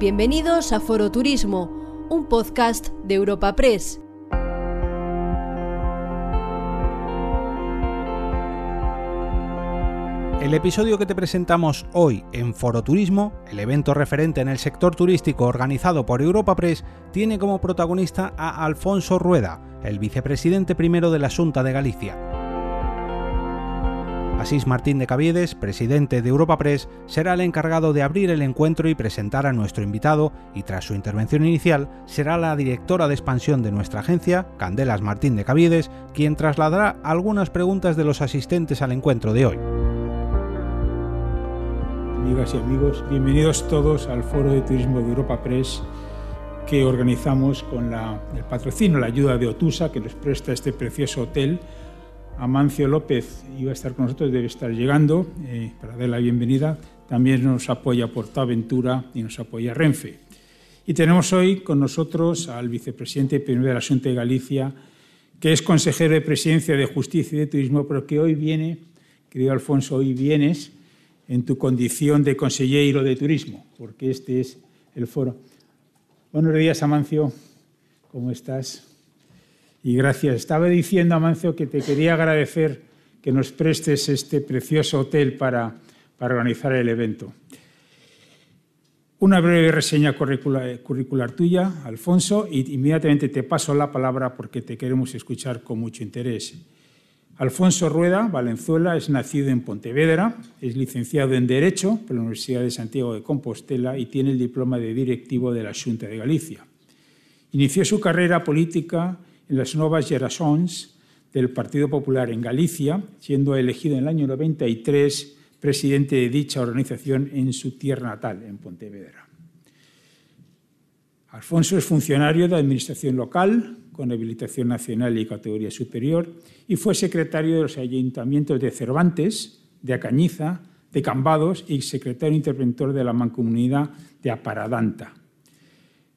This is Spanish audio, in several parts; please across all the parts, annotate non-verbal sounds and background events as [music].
Bienvenidos a Foro Turismo, un podcast de Europa Press. El episodio que te presentamos hoy en Foro Turismo, el evento referente en el sector turístico organizado por Europa Press, tiene como protagonista a Alfonso Rueda, el vicepresidente primero de la Junta de Galicia. Asís Martín de Caviedes, presidente de Europa Press, será el encargado de abrir el encuentro y presentar a nuestro invitado, y tras su intervención inicial, será la directora de expansión de nuestra agencia, Candelas Martín de Caviedes, quien trasladará algunas preguntas de los asistentes al encuentro de hoy. Amigas y amigos, bienvenidos todos al Foro de Turismo de Europa Press que organizamos con el patrocinio, la ayuda de Otusa, que nos presta este precioso hotel Amancio López iba a estar con nosotros, debe estar llegando eh, para darle la bienvenida. También nos apoya Portaventura y nos apoya Renfe. Y tenemos hoy con nosotros al vicepresidente primero de la de Galicia, que es consejero de Presidencia de Justicia y de Turismo, pero que hoy viene, querido Alfonso, hoy vienes en tu condición de consejero de Turismo, porque este es el foro. Buenos días, Amancio. ¿Cómo estás? Y gracias. Estaba diciendo, Amancio, que te quería agradecer que nos prestes este precioso hotel para, para organizar el evento. Una breve reseña curricular, tuya, Alfonso, y inmediatamente te paso la palabra porque te queremos escuchar con mucho interés. Alfonso Rueda Valenzuela es nacido en Pontevedra, es licenciado en Derecho por la Universidad de Santiago de Compostela y tiene el diploma de directivo de la Junta de Galicia. Inició su carrera política las nuevas generaciones del Partido Popular en Galicia, siendo elegido en el año 93 presidente de dicha organización en su tierra natal, en Pontevedra. Alfonso es funcionario de Administración Local, con habilitación nacional y categoría superior, y fue secretario de los ayuntamientos de Cervantes, de Acañiza, de Cambados y secretario interventor de la Mancomunidad de Aparadanta.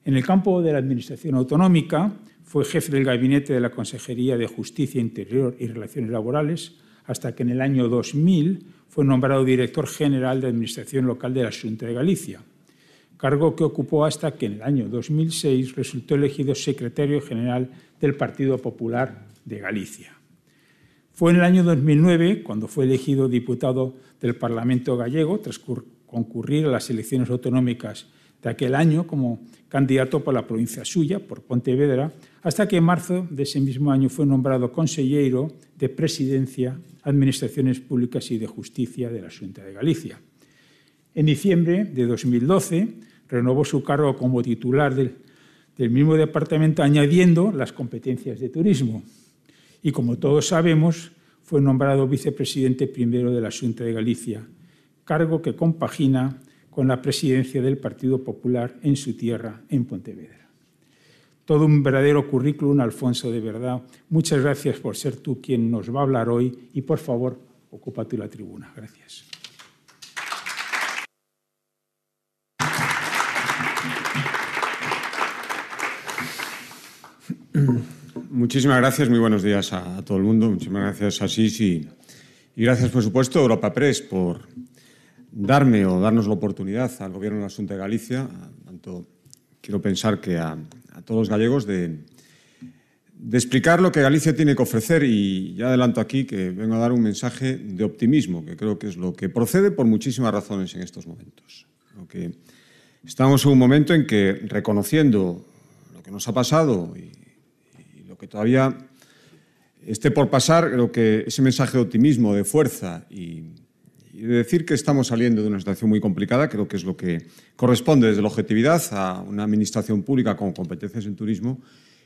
En el campo de la Administración Autonómica fue jefe del gabinete de la Consejería de Justicia Interior y Relaciones Laborales hasta que en el año 2000 fue nombrado director general de Administración Local de la Junta de Galicia, cargo que ocupó hasta que en el año 2006 resultó elegido secretario general del Partido Popular de Galicia. Fue en el año 2009 cuando fue elegido diputado del Parlamento gallego tras concurrir a las elecciones autonómicas de aquel año como candidato por la provincia suya, por Pontevedra, hasta que en marzo de ese mismo año fue nombrado consejero de Presidencia, Administraciones Públicas y de Justicia de la Junta de Galicia. En diciembre de 2012 renovó su cargo como titular del, mismo departamento, añadiendo las competencias de turismo. Y como todos sabemos, fue nombrado vicepresidente primero de la Junta de Galicia, cargo que compagina con la presidencia del Partido Popular en su tierra, en Pontevedra. Todo un verdadero currículum, Alfonso, de verdad. Muchas gracias por ser tú quien nos va a hablar hoy y por favor, ocupa tú la tribuna. Gracias. Muchísimas gracias, muy buenos días a, todo el mundo. Muchísimas gracias, Asís, y, y gracias, por supuesto, Europa Press por darme o darnos la oportunidad al Gobierno de la Junta de Galicia, tanto quiero pensar que a, a todos los gallegos de, explicar lo que Galicia tiene que ofrecer y ya adelanto aquí que vengo a dar un mensaje de optimismo, que creo que es lo que procede por muchísimas razones en estos momentos. Estamos en un momento en que, reconociendo lo que nos ha pasado y, y lo que todavía esté por pasar, creo que ese mensaje de optimismo, de fuerza y, y de decir que estamos saliendo de una situación muy complicada, creo que es lo que corresponde desde la objetividad a una administración pública con competencias en turismo.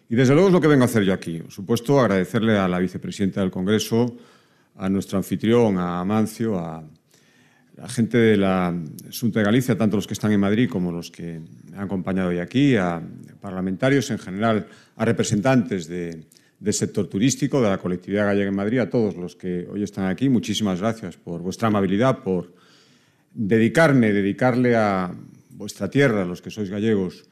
Y desde luego es lo que vengo a hacer yo aquí. Por supuesto, agradecerle a la vicepresidenta del Congreso, a nuestro anfitrión, a Amancio, a la gente de la Junta de Galicia, tanto los que están en Madrid como los que me han acompañado hoy aquí, a parlamentarios en general, a representantes de del sector turístico, de la colectividad gallega en Madrid, a todos los que hoy están aquí. Muchísimas gracias por vuestra amabilidad, por dedicarme, dedicarle a vuestra tierra, los que sois gallegos,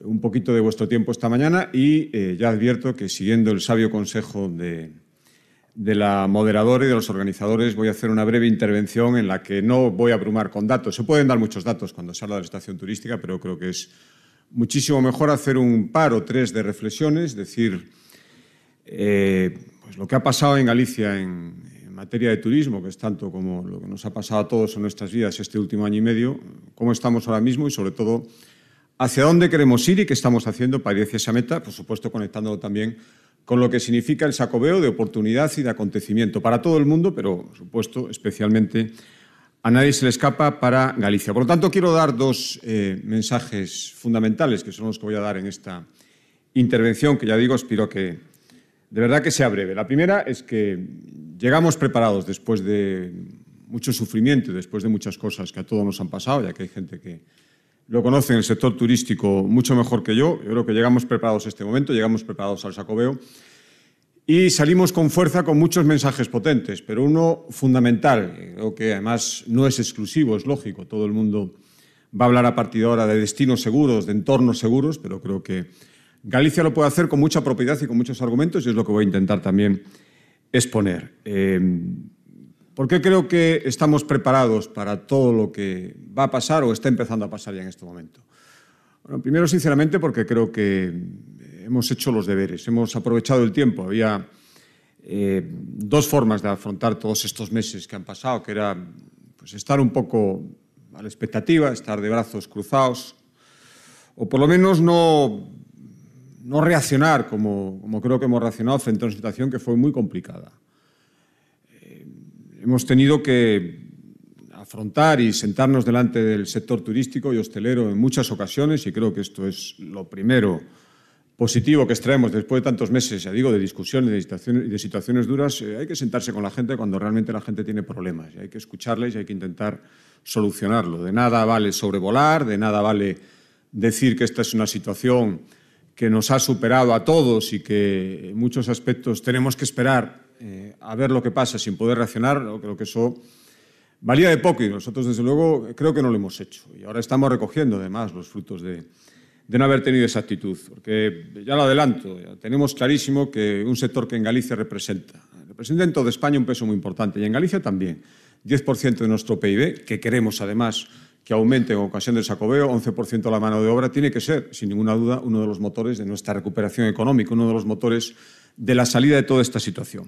un poquito de vuestro tiempo esta mañana y eh, ya advierto que siguiendo el sabio consejo de, de la moderadora y de los organizadores voy a hacer una breve intervención en la que no voy a abrumar con datos. Se pueden dar muchos datos cuando se habla de la estación turística, pero creo que es muchísimo mejor hacer un par o tres de reflexiones, decir eh, pues lo que ha pasado en Galicia en, en, materia de turismo, que es tanto como lo que nos ha pasado a todos en nuestras vidas este último año y medio, cómo estamos ahora mismo y sobre todo hacia dónde queremos ir y qué estamos haciendo para ir hacia esa meta, por supuesto conectándolo también con lo que significa el sacobeo de oportunidad y de acontecimiento para todo el mundo, pero, por supuesto, especialmente a nadie se le escapa para Galicia. Por lo tanto, quiero dar dos eh, mensajes fundamentales, que son los que voy a dar en esta intervención, que ya digo, espero que de verdad que sea breve. La primera es que llegamos preparados después de mucho sufrimiento después de muchas cosas que a todos nos han pasado, ya que hay gente que lo conoce en el sector turístico mucho mejor que yo. Yo creo que llegamos preparados a este momento, llegamos preparados al Sacobeo y salimos con fuerza con muchos mensajes potentes, pero uno fundamental, creo que además no es exclusivo, es lógico, todo el mundo va a hablar a partir de ahora de destinos seguros, de entornos seguros, pero creo que Galicia lo puede hacer con mucha propiedad y con muchos argumentos y es lo que voy a intentar también exponer. Eh, ¿Por qué creo que estamos preparados para todo lo que va a pasar o está empezando a pasar ya en este momento? Bueno, primero, sinceramente, porque creo que hemos hecho los deberes, hemos aprovechado el tiempo. Había eh, dos formas de afrontar todos estos meses que han pasado, que era pues, estar un poco a la expectativa, estar de brazos cruzados, o por lo menos no, no reaccionar como, como creo que hemos reaccionado frente a una situación que fue muy complicada hemos tenido que afrontar y sentarnos delante del sector turístico y hostelero en muchas ocasiones y creo que esto es lo primero positivo que extraemos después de tantos meses, ya digo, de discusiones de situaciones, de situaciones duras, eh, hay que sentarse con la gente cuando realmente la gente tiene problemas y hay que escucharles y hay que intentar solucionarlo. De nada vale sobrevolar, de nada vale decir que esta es una situación que nos ha superado a todos y que en muchos aspectos tenemos que esperar eh, a ver lo que pasa sin poder reaccionar, creo que eso valía de poco y nosotros, desde luego, creo que no lo hemos hecho. Y ahora estamos recogiendo, además, los frutos de, de no haber tenido esa actitud. Porque, ya lo adelanto, ya tenemos clarísimo que un sector que en Galicia representa, representa en toda España un peso muy importante y en Galicia también. 10% de nuestro PIB, que queremos además que aumente en ocasión del sacobeo, 11% la mano de obra, tiene que ser, sin ninguna duda, uno de los motores de nuestra recuperación económica, uno de los motores de la salida de toda esta situación.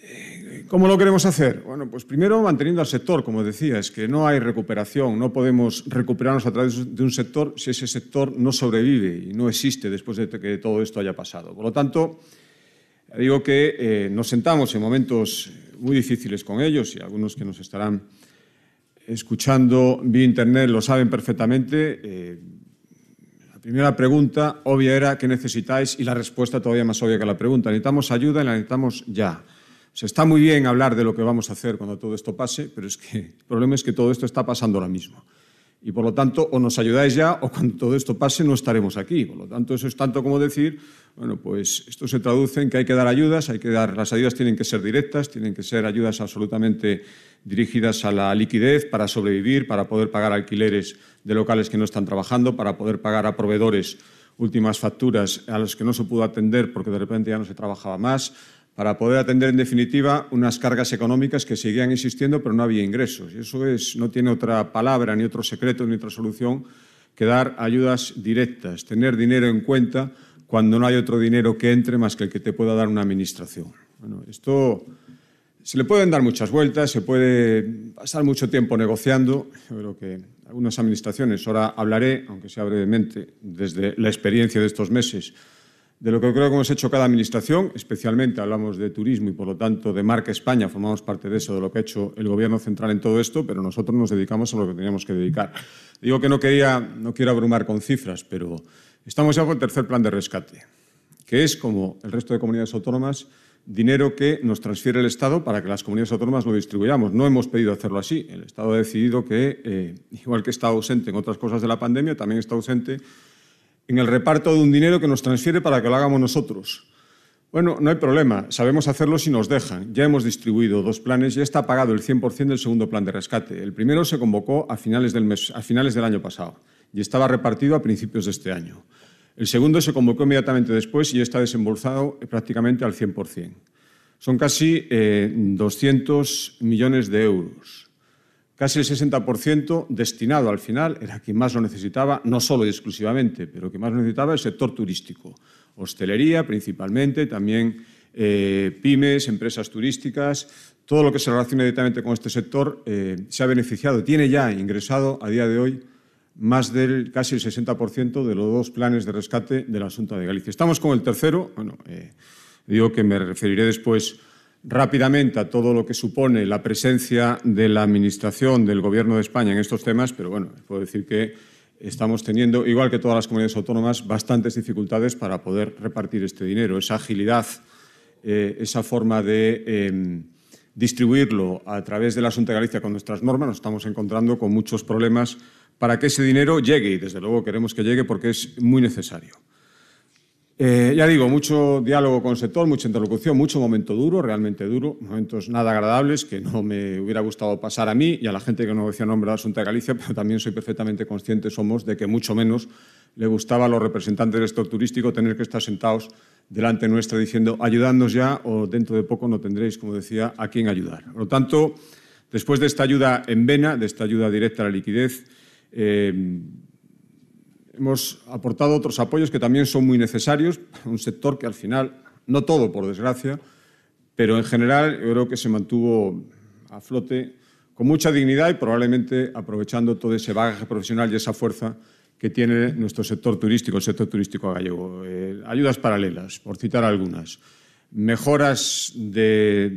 Eh, ¿Cómo lo queremos hacer? Bueno, pues primero manteniendo al sector, como decía, es que no hay recuperación, no podemos recuperarnos a través de un sector si ese sector no sobrevive y no existe después de que todo esto haya pasado. Por lo tanto, digo que eh, nos sentamos en momentos muy difíciles con ellos y algunos que nos estarán escuchando vía Internet lo saben perfectamente. Eh, la primera pregunta obvia era ¿qué necesitáis? Y la respuesta todavía más obvia que la pregunta. Necesitamos ayuda y la necesitamos ya. O sea, está muy bien hablar de lo que vamos a hacer cuando todo esto pase, pero es que el problema es que todo esto está pasando ahora mismo. Y por lo tanto, o nos ayudáis ya o cuando todo esto pase no estaremos aquí. Por lo tanto, eso es tanto como decir, bueno, pues esto se traduce en que hay que dar ayudas, hay que dar, las ayudas tienen que ser directas, tienen que ser ayudas absolutamente dirigidas a la liquidez para sobrevivir, para poder pagar alquileres de locales que no están trabajando, para poder pagar a proveedores últimas facturas a los que no se pudo atender porque de repente ya no se trabajaba más, para poder atender en definitiva unas cargas económicas que seguían existiendo pero no había ingresos. Y eso es, no tiene otra palabra, ni otro secreto, ni otra solución que dar ayudas directas, tener dinero en cuenta cuando no hay otro dinero que entre más que el que te pueda dar una administración. Bueno, esto se le pueden dar muchas vueltas, se puede pasar mucho tiempo negociando. Yo creo que algunas administraciones, ahora hablaré, aunque sea brevemente, desde la experiencia de estos meses, de lo que creo que hemos hecho cada administración, especialmente hablamos de turismo y por lo tanto de marca España, formamos parte de eso, de lo que ha hecho el Gobierno central en todo esto, pero nosotros nos dedicamos a lo que teníamos que dedicar. Digo que no, quería, no quiero abrumar con cifras, pero estamos ya con el tercer plan de rescate, que es, como el resto de comunidades autónomas, dinero que nos transfiere el Estado para que las comunidades autónomas lo distribuyamos. No hemos pedido hacerlo así. El Estado ha decidido que, eh, igual que está ausente en otras cosas de la pandemia, también está ausente en el reparto de un dinero que nos transfiere para que lo hagamos nosotros. Bueno, no hay problema, sabemos hacerlo si nos dejan. Ya hemos distribuido dos planes, ya está pagado el 100% del segundo plan de rescate. El primero se convocó a finales, del mes, a finales del año pasado y estaba repartido a principios de este año. El segundo se convocó inmediatamente después y está desembolsado prácticamente al 100%. Son casi 200 millones de euros. Casi el 60% destinado al final, era quien más lo necesitaba, no solo y exclusivamente, pero que más lo necesitaba el sector turístico. Hostelería principalmente, también eh, pymes, empresas turísticas, todo lo que se relaciona directamente con este sector eh, se ha beneficiado, tiene ya ingresado a día de hoy más del casi el 60% de los dos planes de rescate de la Asunta de Galicia. Estamos con el tercero, bueno, eh, digo que me referiré después rápidamente a todo lo que supone la presencia de la Administración del Gobierno de España en estos temas, pero bueno, puedo decir que estamos teniendo, igual que todas las comunidades autónomas, bastantes dificultades para poder repartir este dinero. Esa agilidad, eh, esa forma de eh, distribuirlo a través de la Asunta de Galicia con nuestras normas, nos estamos encontrando con muchos problemas para que ese dinero llegue y desde luego queremos que llegue porque es muy necesario. Eh, ya digo, mucho diálogo con el sector, mucha interlocución, mucho momento duro, realmente duro, momentos nada agradables que no me hubiera gustado pasar a mí y a la gente que no decía nombre la Asunta de Galicia, pero también soy perfectamente consciente, somos, de que mucho menos le gustaba a los representantes del sector turístico tener que estar sentados delante nuestra diciendo ayudadnos ya o dentro de poco no tendréis, como decía, a quién ayudar. Por lo tanto, después de esta ayuda en vena, de esta ayuda directa a la liquidez, eh, hemos aportado otros apoyos que también son muy necesarios un sector que al final, no todo por desgracia, pero en general yo creo que se mantuvo a flote con mucha dignidad y probablemente aprovechando todo ese bagaje profesional y esa fuerza que tiene nuestro sector turístico, el sector turístico gallego. Eh, ayudas paralelas, por citar algunas. Mejoras de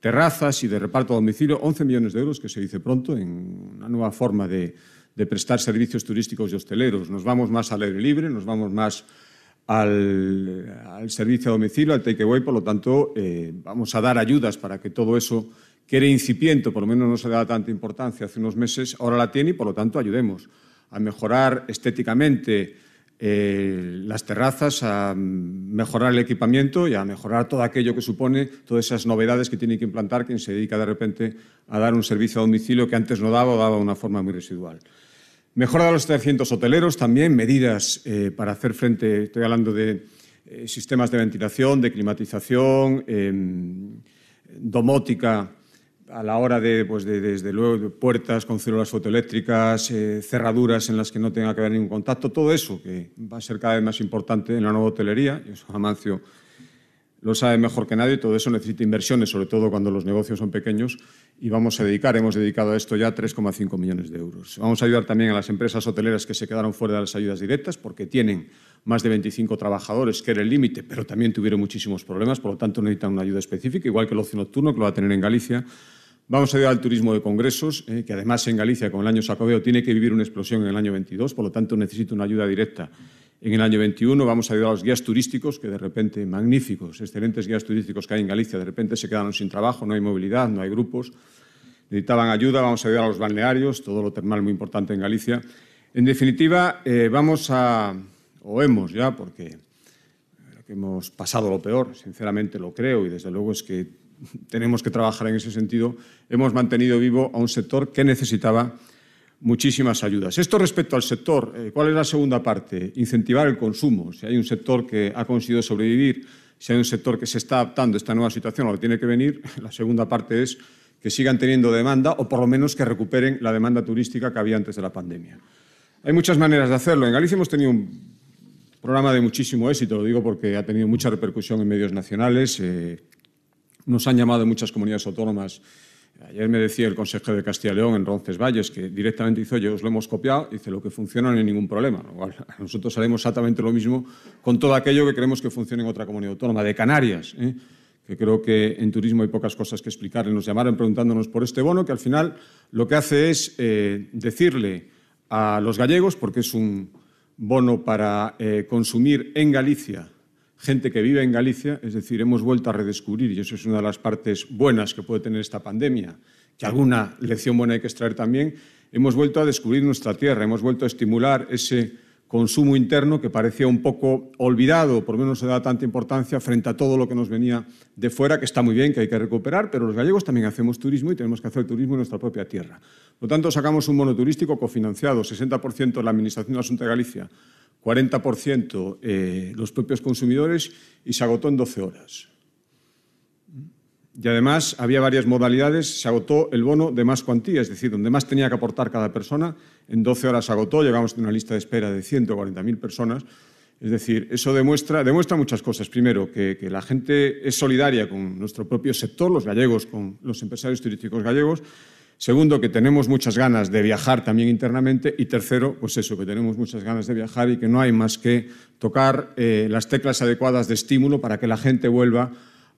terrazas y de reparto a domicilio, 11 millones de euros, que se dice pronto, en una nueva forma de, de prestar servicios turísticos y hosteleros. Nos vamos más al aire libre, nos vamos más al, servicio a domicilio, al takeaway, por lo tanto, eh, vamos a dar ayudas para que todo eso, que era incipiente, por lo menos no se daba tanta importancia hace unos meses, ahora la tiene y, por lo tanto, ayudemos a mejorar estéticamente eh, las terrazas, a mejorar el equipamiento y a mejorar todo aquello que supone, todas esas novedades que tiene que implantar quien se dedica de repente a dar un servicio a domicilio que antes no daba o daba de una forma muy residual. Mejora de los 300 hoteleros, también medidas eh, para hacer frente, estoy hablando de eh, sistemas de ventilación, de climatización, eh, domótica a la hora de, pues de, desde luego, puertas con células fotoeléctricas, eh, cerraduras en las que no tenga que haber ningún contacto, todo eso que va a ser cada vez más importante en la nueva hotelería, y eso Amancio lo sabe mejor que nadie, todo eso necesita inversiones, sobre todo cuando los negocios son pequeños, y vamos a dedicar, hemos dedicado a esto ya 3,5 millones de euros. Vamos a ayudar también a las empresas hoteleras que se quedaron fuera de las ayudas directas, porque tienen más de 25 trabajadores, que era el límite, pero también tuvieron muchísimos problemas, por lo tanto necesitan una ayuda específica, igual que el ocio nocturno, que lo va a tener en Galicia. Vamos a ayudar al turismo de congresos, eh, que además en Galicia, con el año Sacobeo, tiene que vivir una explosión en el año 22, por lo tanto necesita una ayuda directa en el año 21 vamos a ayudar a los guías turísticos, que de repente, magníficos, excelentes guías turísticos que hay en Galicia, de repente se quedaron sin trabajo, no hay movilidad, no hay grupos, necesitaban ayuda, vamos a ayudar a los balnearios, todo lo termal muy importante en Galicia. En definitiva, eh, vamos a, o hemos ya, porque hemos pasado lo peor, sinceramente lo creo, y desde luego es que tenemos que trabajar en ese sentido, hemos mantenido vivo a un sector que necesitaba muchísimas ayudas. Esto respecto al sector. Eh, ¿Cuál es la segunda parte? Incentivar el consumo. Si hay un sector que ha conseguido sobrevivir, si hay un sector que se está adaptando a esta nueva situación, a lo que tiene que venir, [laughs] la segunda parte es que sigan teniendo demanda o por lo menos que recuperen la demanda turística que había antes de la pandemia. Hay muchas maneras de hacerlo. En Galicia hemos tenido un programa de muchísimo éxito, lo digo porque ha tenido mucha repercusión en medios nacionales. Eh, nos han llamado muchas comunidades autónomas Ayer me decía el consejero de Castilla y León en Roncesvalles que directamente dice, oye, os lo hemos copiado, dice, lo que funciona no hay ningún problema. [laughs] Nosotros haremos exactamente lo mismo con todo aquello que queremos que funcione en otra comunidad autónoma, de Canarias, ¿eh? que creo que en turismo hay pocas cosas que explicar. Nos llamaron preguntándonos por este bono, que al final lo que hace es eh, decirle a los gallegos, porque es un bono para eh, consumir en Galicia gente que vive en Galicia, es decir, hemos vuelto a redescubrir, y eso es una de las partes buenas que puede tener esta pandemia, que alguna lección buena hay que extraer también, hemos vuelto a descubrir nuestra tierra, hemos vuelto a estimular ese consumo interno que parecía un poco olvidado, por lo menos se da tanta importancia frente a todo lo que nos venía de fuera, que está muy bien, que hay que recuperar, pero los gallegos también hacemos turismo y tenemos que hacer turismo en nuestra propia tierra. Por lo tanto, sacamos un bono turístico cofinanciado, 60% de la Administración de Asunto de Galicia, 40% eh, los propios consumidores y se agotó en 12 horas. y además había varias modalidades. Se agotó el bono de más cuantía, es decir, donde más tenía que aportar cada persona. En 12 horas se agotó, llegamos a una lista de espera de 140.000 personas. Es decir, eso demuestra, demuestra muchas cosas. Primero, que, que, la gente es solidaria con nuestro propio sector, los gallegos, con los empresarios turísticos gallegos. Segundo, que tenemos muchas ganas de viajar también internamente. Y tercero, pues eso, que tenemos muchas ganas de viajar y que no hay más que tocar eh, las teclas adecuadas de estímulo para que la gente vuelva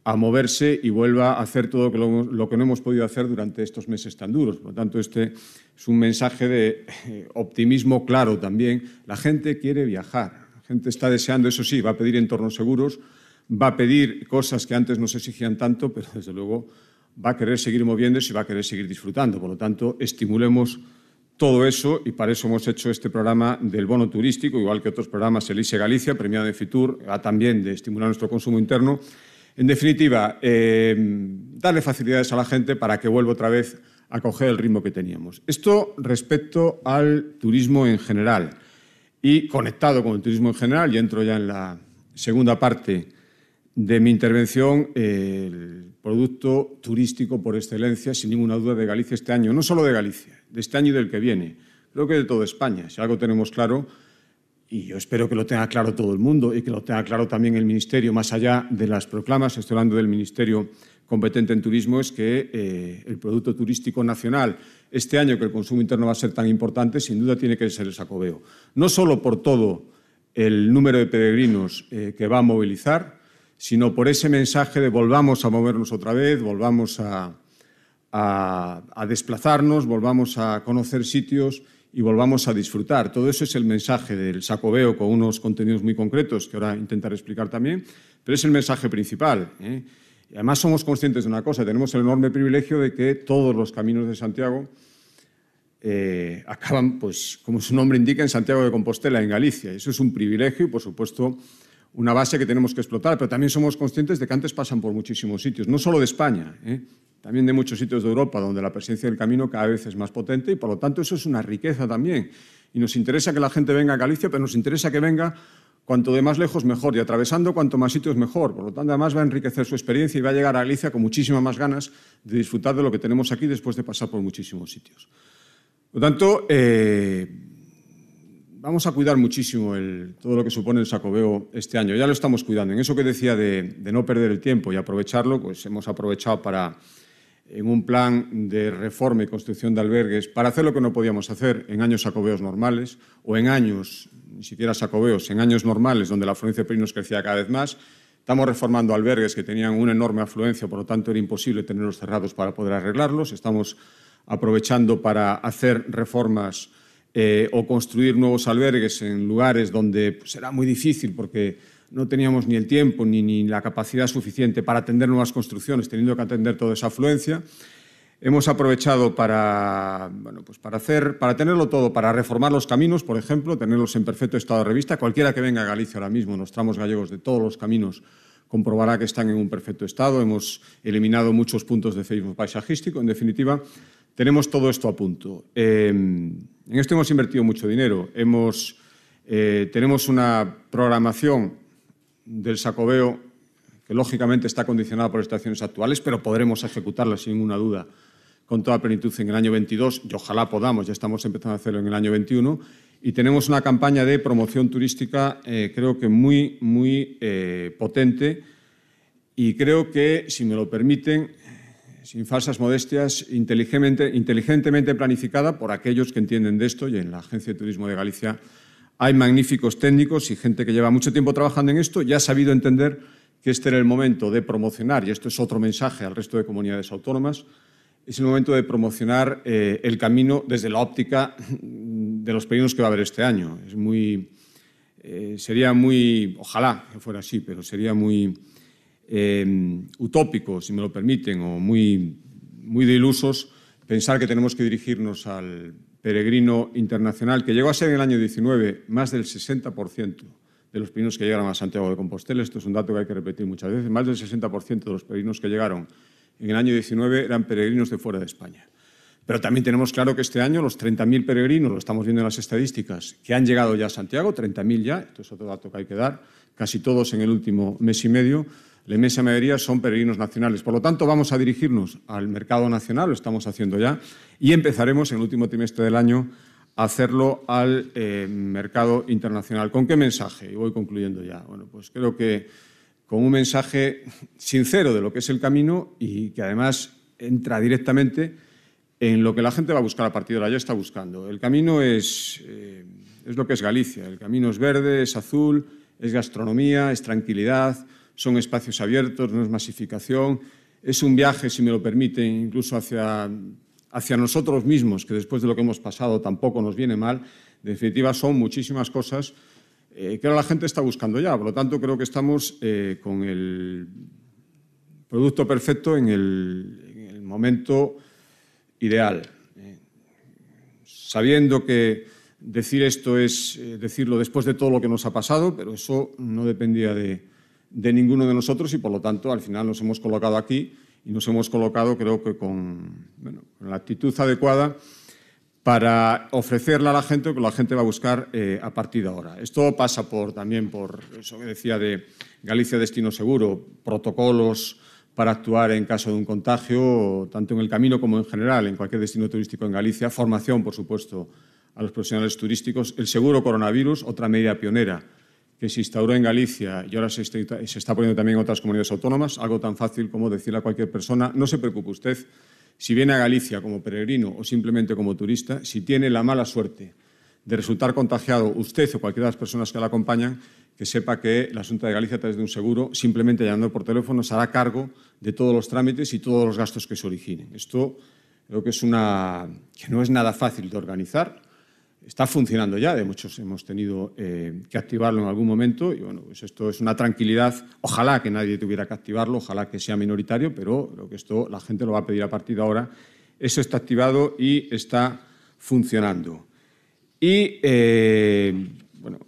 a moverse y vuelva a hacer todo lo, lo, que no hemos podido hacer durante estos meses tan duros. Por lo tanto, este es un mensaje de eh, optimismo claro también. La gente quiere viajar, la gente está deseando, eso sí, va a pedir entornos seguros, va a pedir cosas que antes no se exigían tanto, pero desde luego va a querer seguir moviéndose y va a querer seguir disfrutando. Por lo tanto, estimulemos todo eso y para eso hemos hecho este programa del bono turístico, igual que otros programas, Elise Galicia, premiado de Fitur, también de estimular nuestro consumo interno en definitiva, eh, darle facilidades a la gente para que vuelva otra vez a coger el ritmo que teníamos. Esto respecto al turismo en general y conectado con el turismo en general, y entro ya en la segunda parte de mi intervención, el producto turístico por excelencia, sin ninguna duda, de Galicia este año, no solo de Galicia, de este año y del que viene, creo que de toda España. Si algo tenemos claro y yo espero que lo tenga claro todo el mundo y que lo tenga claro también el Ministerio, más allá de las proclamas, estoy hablando del Ministerio competente en turismo, es que eh, el Producto Turístico Nacional, este año que el consumo interno va a ser tan importante, sin duda tiene que ser el sacobeo. No solo por todo el número de peregrinos eh, que va a movilizar, sino por ese mensaje de volvamos a movernos otra vez, volvamos a, desplazarnos, volvamos a conocer sitios y volvamos a disfrutar. Todo eso es el mensaje del Sacobeo con unos contenidos muy concretos que ahora intentaré explicar también, pero es el mensaje principal. ¿eh? Y además somos conscientes de una cosa, tenemos el enorme privilegio de que todos los caminos de Santiago eh, acaban, pues, como su nombre indica, en Santiago de Compostela, en Galicia. Eso es un privilegio y, por supuesto, una base que tenemos que explotar, pero también somos conscientes de que antes pasan por muchísimos sitios, no solo de España. ¿eh? también de muchos sitios de Europa donde la presencia del camino cada vez es más potente y por lo tanto eso es una riqueza también. Y nos interesa que la gente venga a Galicia, pero nos interesa que venga cuanto de más lejos mejor y atravesando cuanto más sitios mejor. Por lo tanto, además va a enriquecer su experiencia y va a llegar a Galicia con muchísimas más ganas de disfrutar de lo que tenemos aquí después de pasar por muchísimos sitios. Por lo tanto, eh, vamos a cuidar muchísimo todo lo que supone el sacobeo este año. Ya lo estamos cuidando. En eso que decía de, no perder el tiempo y aprovecharlo, pues hemos aprovechado para en un plan de reforma y construcción de albergues para hacer lo que no podíamos hacer en años sacobeos normales o en años, ni siquiera sacobeos, en años normales donde la afluencia de perinos crecía cada vez más. Estamos reformando albergues que tenían una enorme afluencia, por lo tanto era imposible tenerlos cerrados para poder arreglarlos. Estamos aprovechando para hacer reformas eh, o construir nuevos albergues en lugares donde pues, será muy difícil porque no teníamos ni el tiempo ni, ni, la capacidad suficiente para atender nuevas construcciones, teniendo que atender toda esa afluencia. Hemos aprovechado para, bueno, pues para, hacer, para tenerlo todo, para reformar los caminos, por ejemplo, tenerlos en perfecto estado de revista. Cualquiera que venga a Galicia ahora mismo, en los tramos gallegos de todos los caminos, comprobará que están en un perfecto estado. Hemos eliminado muchos puntos de Facebook paisajístico. En definitiva, tenemos todo esto a punto. Eh, en esto hemos invertido mucho dinero. Eh, tenemos una programación del Sacobeo, que lógicamente está condicionada por estaciones actuales, pero podremos ejecutarla sin ninguna duda con toda plenitud en el año 22 y ojalá podamos, ya estamos empezando a hacerlo en el año 21. Y tenemos una campaña de promoción turística, eh, creo que muy, muy eh, potente y creo que, si me lo permiten, sin falsas modestias, inteligentemente, planificada por aquellos que entienden de esto y en la Agencia de Turismo de Galicia hay magníficos técnicos y gente que lleva mucho tiempo trabajando en esto y ha sabido entender que este era el momento de promocionar, y esto es otro mensaje al resto de comunidades autónomas, es el momento de promocionar eh, el camino desde la óptica de los peregrinos que va a haber este año. Es muy, eh, sería muy, ojalá que fuera así, pero sería muy eh, utópico, si me lo permiten, o muy, muy de ilusos pensar que tenemos que dirigirnos al peregrino internacional, que llegó a ser en el año 19 más del 60% de los peregrinos que llegaron a Santiago de Compostela. Esto es un dato que hay que repetir muchas veces. Más del 60% de los peregrinos que llegaron en el año 19 eran peregrinos de fuera de España. Pero también tenemos claro que este año los 30.000 peregrinos, lo estamos viendo en las estadísticas, que han llegado ya a Santiago, 30.000 ya, esto es otro dato que hay que dar, casi todos en el último mes y medio, la inmensa mayoría son peregrinos nacionales. Por lo tanto, vamos a dirigirnos al mercado nacional, lo estamos haciendo ya, y empezaremos en el último trimestre del año a hacerlo al eh, mercado internacional. ¿Con qué mensaje? Y voy concluyendo ya. Bueno, pues creo que con un mensaje sincero de lo que es el camino y que además entra directamente en lo que la gente va a buscar a partir de ahora, ya está buscando. El camino es, eh, es lo que es Galicia. El camino es verde, es azul, es gastronomía, es tranquilidad, son espacios abiertos, no es masificación. Es un viaje, si me lo permiten, incluso hacia, hacia nosotros mismos, que después de lo que hemos pasado tampoco nos viene mal. En definitiva, son muchísimas cosas eh, que la gente está buscando ya. Por lo tanto, creo que estamos eh, con el producto perfecto en el, en el momento ideal. Eh, sabiendo que decir esto es decirlo después de todo lo que nos ha pasado, pero eso no dependía de, de, ninguno de nosotros y por lo tanto al final nos hemos colocado aquí y nos hemos colocado creo que con, la actitud adecuada para ofrecerla a la gente que la gente va a buscar eh, a partir de ahora. Esto pasa por, también por eso que decía de Galicia Destino Seguro, protocolos, para actuar en caso de un contagio, tanto en el camino como en general, en cualquier destino turístico en Galicia. Formación, por supuesto, a los profesionales turísticos. El seguro coronavirus, otra medida pionera que se instauró en Galicia y ahora se está, poniendo también en otras comunidades autónomas, algo tan fácil como decirle a cualquier persona, no se preocupe usted, si viene a Galicia como peregrino o simplemente como turista, si tiene la mala suerte de resultar contagiado usted o cualquiera de las personas que la acompañan, que sepa que la Junta de Galicia, a través de un seguro, simplemente llamando por teléfono, se hará cargo de todos los trámites y todos los gastos que se originen. Esto creo que, es una, que no es nada fácil de organizar. Está funcionando ya, de muchos hemos tenido eh, que activarlo en algún momento y bueno, pues esto es una tranquilidad. Ojalá que nadie tuviera que activarlo, ojalá que sea minoritario, pero creo que esto la gente lo va a pedir a partir de ahora. Eso está activado y está funcionando. Y, eh, bueno,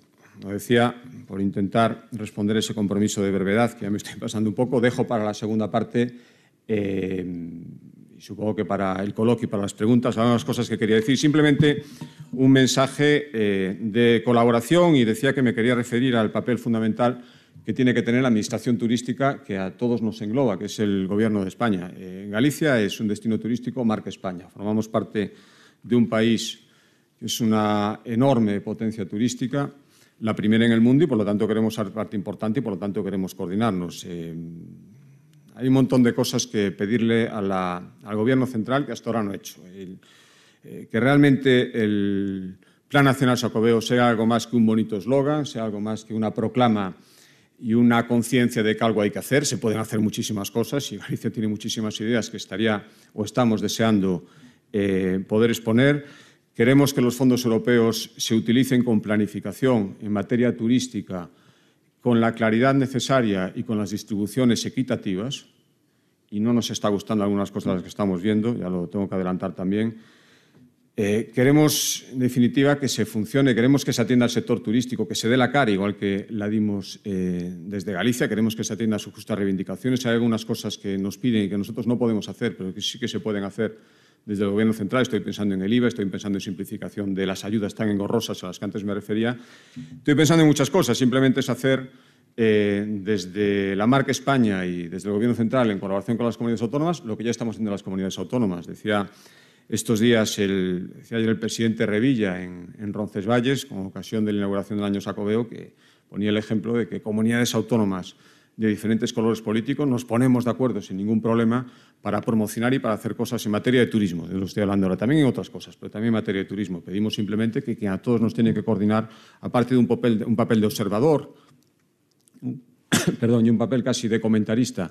lo decía, por intentar responder ese compromiso de brevedad, que ya me estoy pasando un poco, dejo para la segunda parte, eh, supongo que para el coloquio y para las preguntas, algunas cosas que quería decir. Simplemente un mensaje eh, de colaboración y decía que me quería referir al papel fundamental que tiene que tener la Administración turística que a todos nos engloba, que es el Gobierno de España. Eh, Galicia es un destino turístico marca España. Formamos parte de un país que es una enorme potencia turística la primera en el mundo y por lo tanto queremos ser parte importante y por lo tanto queremos coordinarnos. Eh, hay un montón de cosas que pedirle a la, al Gobierno central que hasta ahora no ha hecho. Eh, que realmente el Plan Nacional Sacobeo sea algo más que un bonito eslogan, sea algo más que una proclama y una conciencia de que algo hay que hacer. Se pueden hacer muchísimas cosas y Galicia tiene muchísimas ideas que estaría o estamos deseando eh, poder exponer Queremos que los fondos europeos se utilicen con planificación en materia turística, con la claridad necesaria y con las distribuciones equitativas. Y no nos está gustando algunas cosas las que estamos viendo, ya lo tengo que adelantar también. Eh, queremos, en definitiva, que se funcione, queremos que se atienda al sector turístico, que se dé la cara, igual que la dimos eh, desde Galicia, queremos que se atienda a sus justas reivindicaciones. Hay algunas cosas que nos piden y que nosotros no podemos hacer, pero que sí que se pueden hacer desde el Gobierno central. Estoy pensando en el IVA, estoy pensando en simplificación de las ayudas tan engorrosas a las que antes me refería. Estoy pensando en muchas cosas. Simplemente es hacer eh, desde la marca España y desde el Gobierno central, en colaboración con las comunidades autónomas, lo que ya estamos haciendo las comunidades autónomas. Decía estos días, el, ayer el presidente Revilla en, en Roncesvalles, con ocasión de la inauguración del año Sacobeo, que ponía el ejemplo de que comunidades autónomas de diferentes colores políticos, nos ponemos de acuerdo sin ningún problema para promocionar y para hacer cosas en materia de turismo. De lo estoy hablando ahora, también en otras cosas, pero también en materia de turismo. Pedimos simplemente que quien a todos nos tiene que coordinar, aparte de un papel, un papel de observador, [coughs] perdón, y un papel casi de comentarista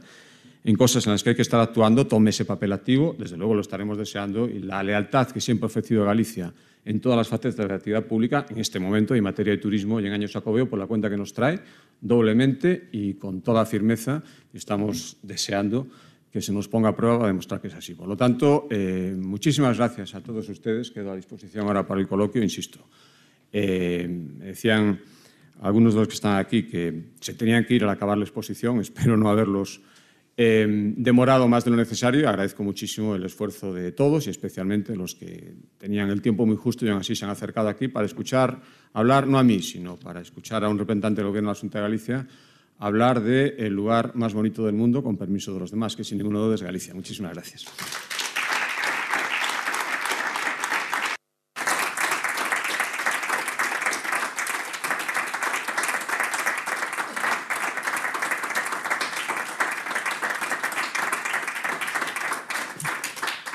en cosas en las que hay que estar actuando, tome ese papel activo, desde luego lo estaremos deseando, y la lealtad que siempre ha ofrecido Galicia en todas las fases de la actividad pública, en este momento, en materia de turismo y en años Sacobeo, por la cuenta que nos trae, doblemente y con toda firmeza. Estamos deseando que se nos ponga a prueba para demostrar que es así. Por lo tanto, eh, muchísimas gracias a todos ustedes. Quedo a disposición ahora para el coloquio, insisto. Eh, decían algunos de los que están aquí que se tenían que ir al acabar la exposición. [laughs] Espero no haberlos eh, demorado más de lo necesario. Agradezco muchísimo el esfuerzo de todos y especialmente los que tenían el tiempo muy justo y aún así se han acercado aquí para escuchar, hablar, no a mí, sino para escuchar a un representante del Gobierno de la Asunta de Galicia, hablar del el lugar más bonito del mundo, con permiso de los demás, que sin ninguna duda es Galicia. Muchísimas gracias.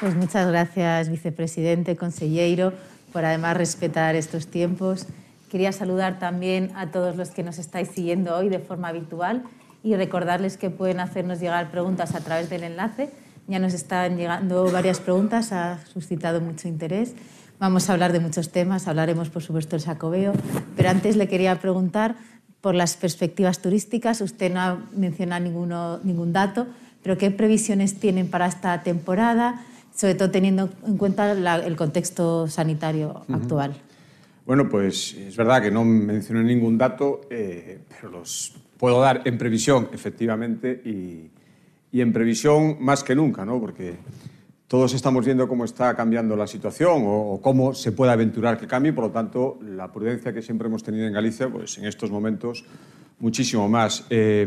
Pues muchas gracias, vicepresidente, consejero, por además respetar estos tiempos. Quería saludar también a todos los que nos estáis siguiendo hoy de forma habitual y recordarles que pueden hacernos llegar preguntas a través del enlace. Ya nos están llegando varias preguntas, ha suscitado mucho interés. Vamos a hablar de muchos temas, hablaremos por supuesto del Sacobeo, pero antes le quería preguntar por las perspectivas turísticas. Usted no ha mencionado ninguno, ningún dato, pero ¿qué previsiones tienen para esta temporada? Sobre todo teniendo en cuenta la, el contexto sanitario uh -huh. actual. Bueno, pues es verdad que no mencioné ningún dato, eh, pero los puedo dar en previsión, efectivamente, y, y, en previsión más que nunca, ¿no? porque todos estamos viendo cómo está cambiando la situación o, o, cómo se puede aventurar que cambie, por lo tanto, la prudencia que siempre hemos tenido en Galicia, pues en estos momentos, muchísimo más. Eh,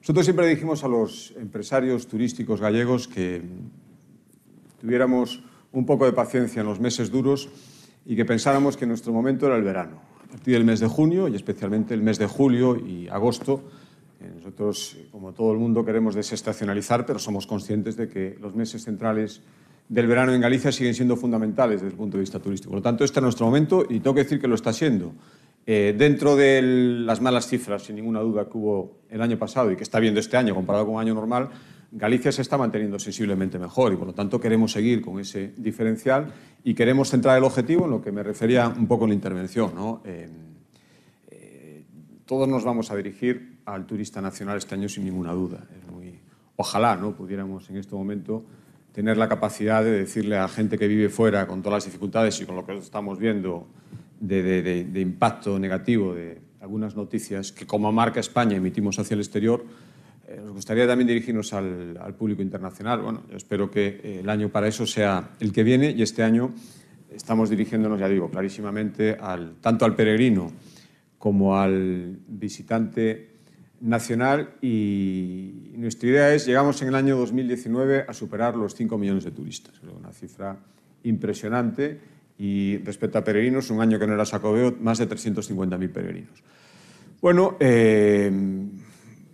nosotros siempre dijimos a los empresarios turísticos gallegos que tuviéramos un poco de paciencia en los meses duros y que pensáramos que nuestro momento era el verano. A partir del mes de junio y especialmente el mes de julio y agosto, eh, nosotros, como todo el mundo, queremos desestacionalizar, pero somos conscientes de que los meses centrales del verano en Galicia siguen siendo fundamentales desde el punto de vista turístico. Por lo tanto, este es nuestro momento y tengo que decir que lo está siendo. Eh, dentro de las malas cifras, sin ninguna duda, que hubo el año pasado y que está viendo este año comparado con un año normal, Galicia se está manteniendo sensiblemente mejor y, por lo tanto, queremos seguir con ese diferencial y queremos centrar el objetivo en lo que me refería un poco en la intervención. ¿no? Eh, eh, todos nos vamos a dirigir al turista nacional este año sin ninguna duda. Es muy, ojalá ¿no? pudiéramos en este momento tener la capacidad de decirle a gente que vive fuera, con todas las dificultades y con lo que estamos viendo de, de, de, de impacto negativo de algunas noticias que como marca España emitimos hacia el exterior, nos gustaría también dirigirnos al, al, público internacional. Bueno, yo espero que eh, el año para eso sea el que viene y este año estamos dirigiéndonos, ya digo, clarísimamente al, tanto al peregrino como al visitante nacional y nuestra idea es, llegamos en el año 2019 a superar los 5 millones de turistas, una cifra impresionante y respecto a peregrinos, un año que no era Sacobeo, más de 350.000 peregrinos. Bueno, eh,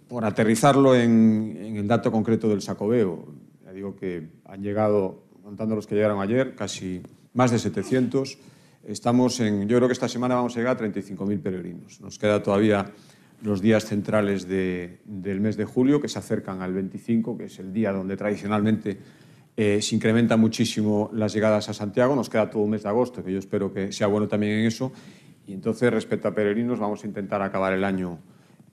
por aterrizarlo en, el dato concreto del Sacobeo, ya digo que han llegado, contando los que llegaron ayer, casi más de 700. Estamos en, yo creo que esta semana vamos a llegar a 35.000 peregrinos. Nos queda todavía los días centrales de, del mes de julio, que se acercan al 25, que es el día donde tradicionalmente eh, se incrementan muchísimo las llegadas a Santiago. Nos queda todo el mes de agosto, que yo espero que sea bueno también en eso. Y entonces, respecto a peregrinos, vamos a intentar acabar el año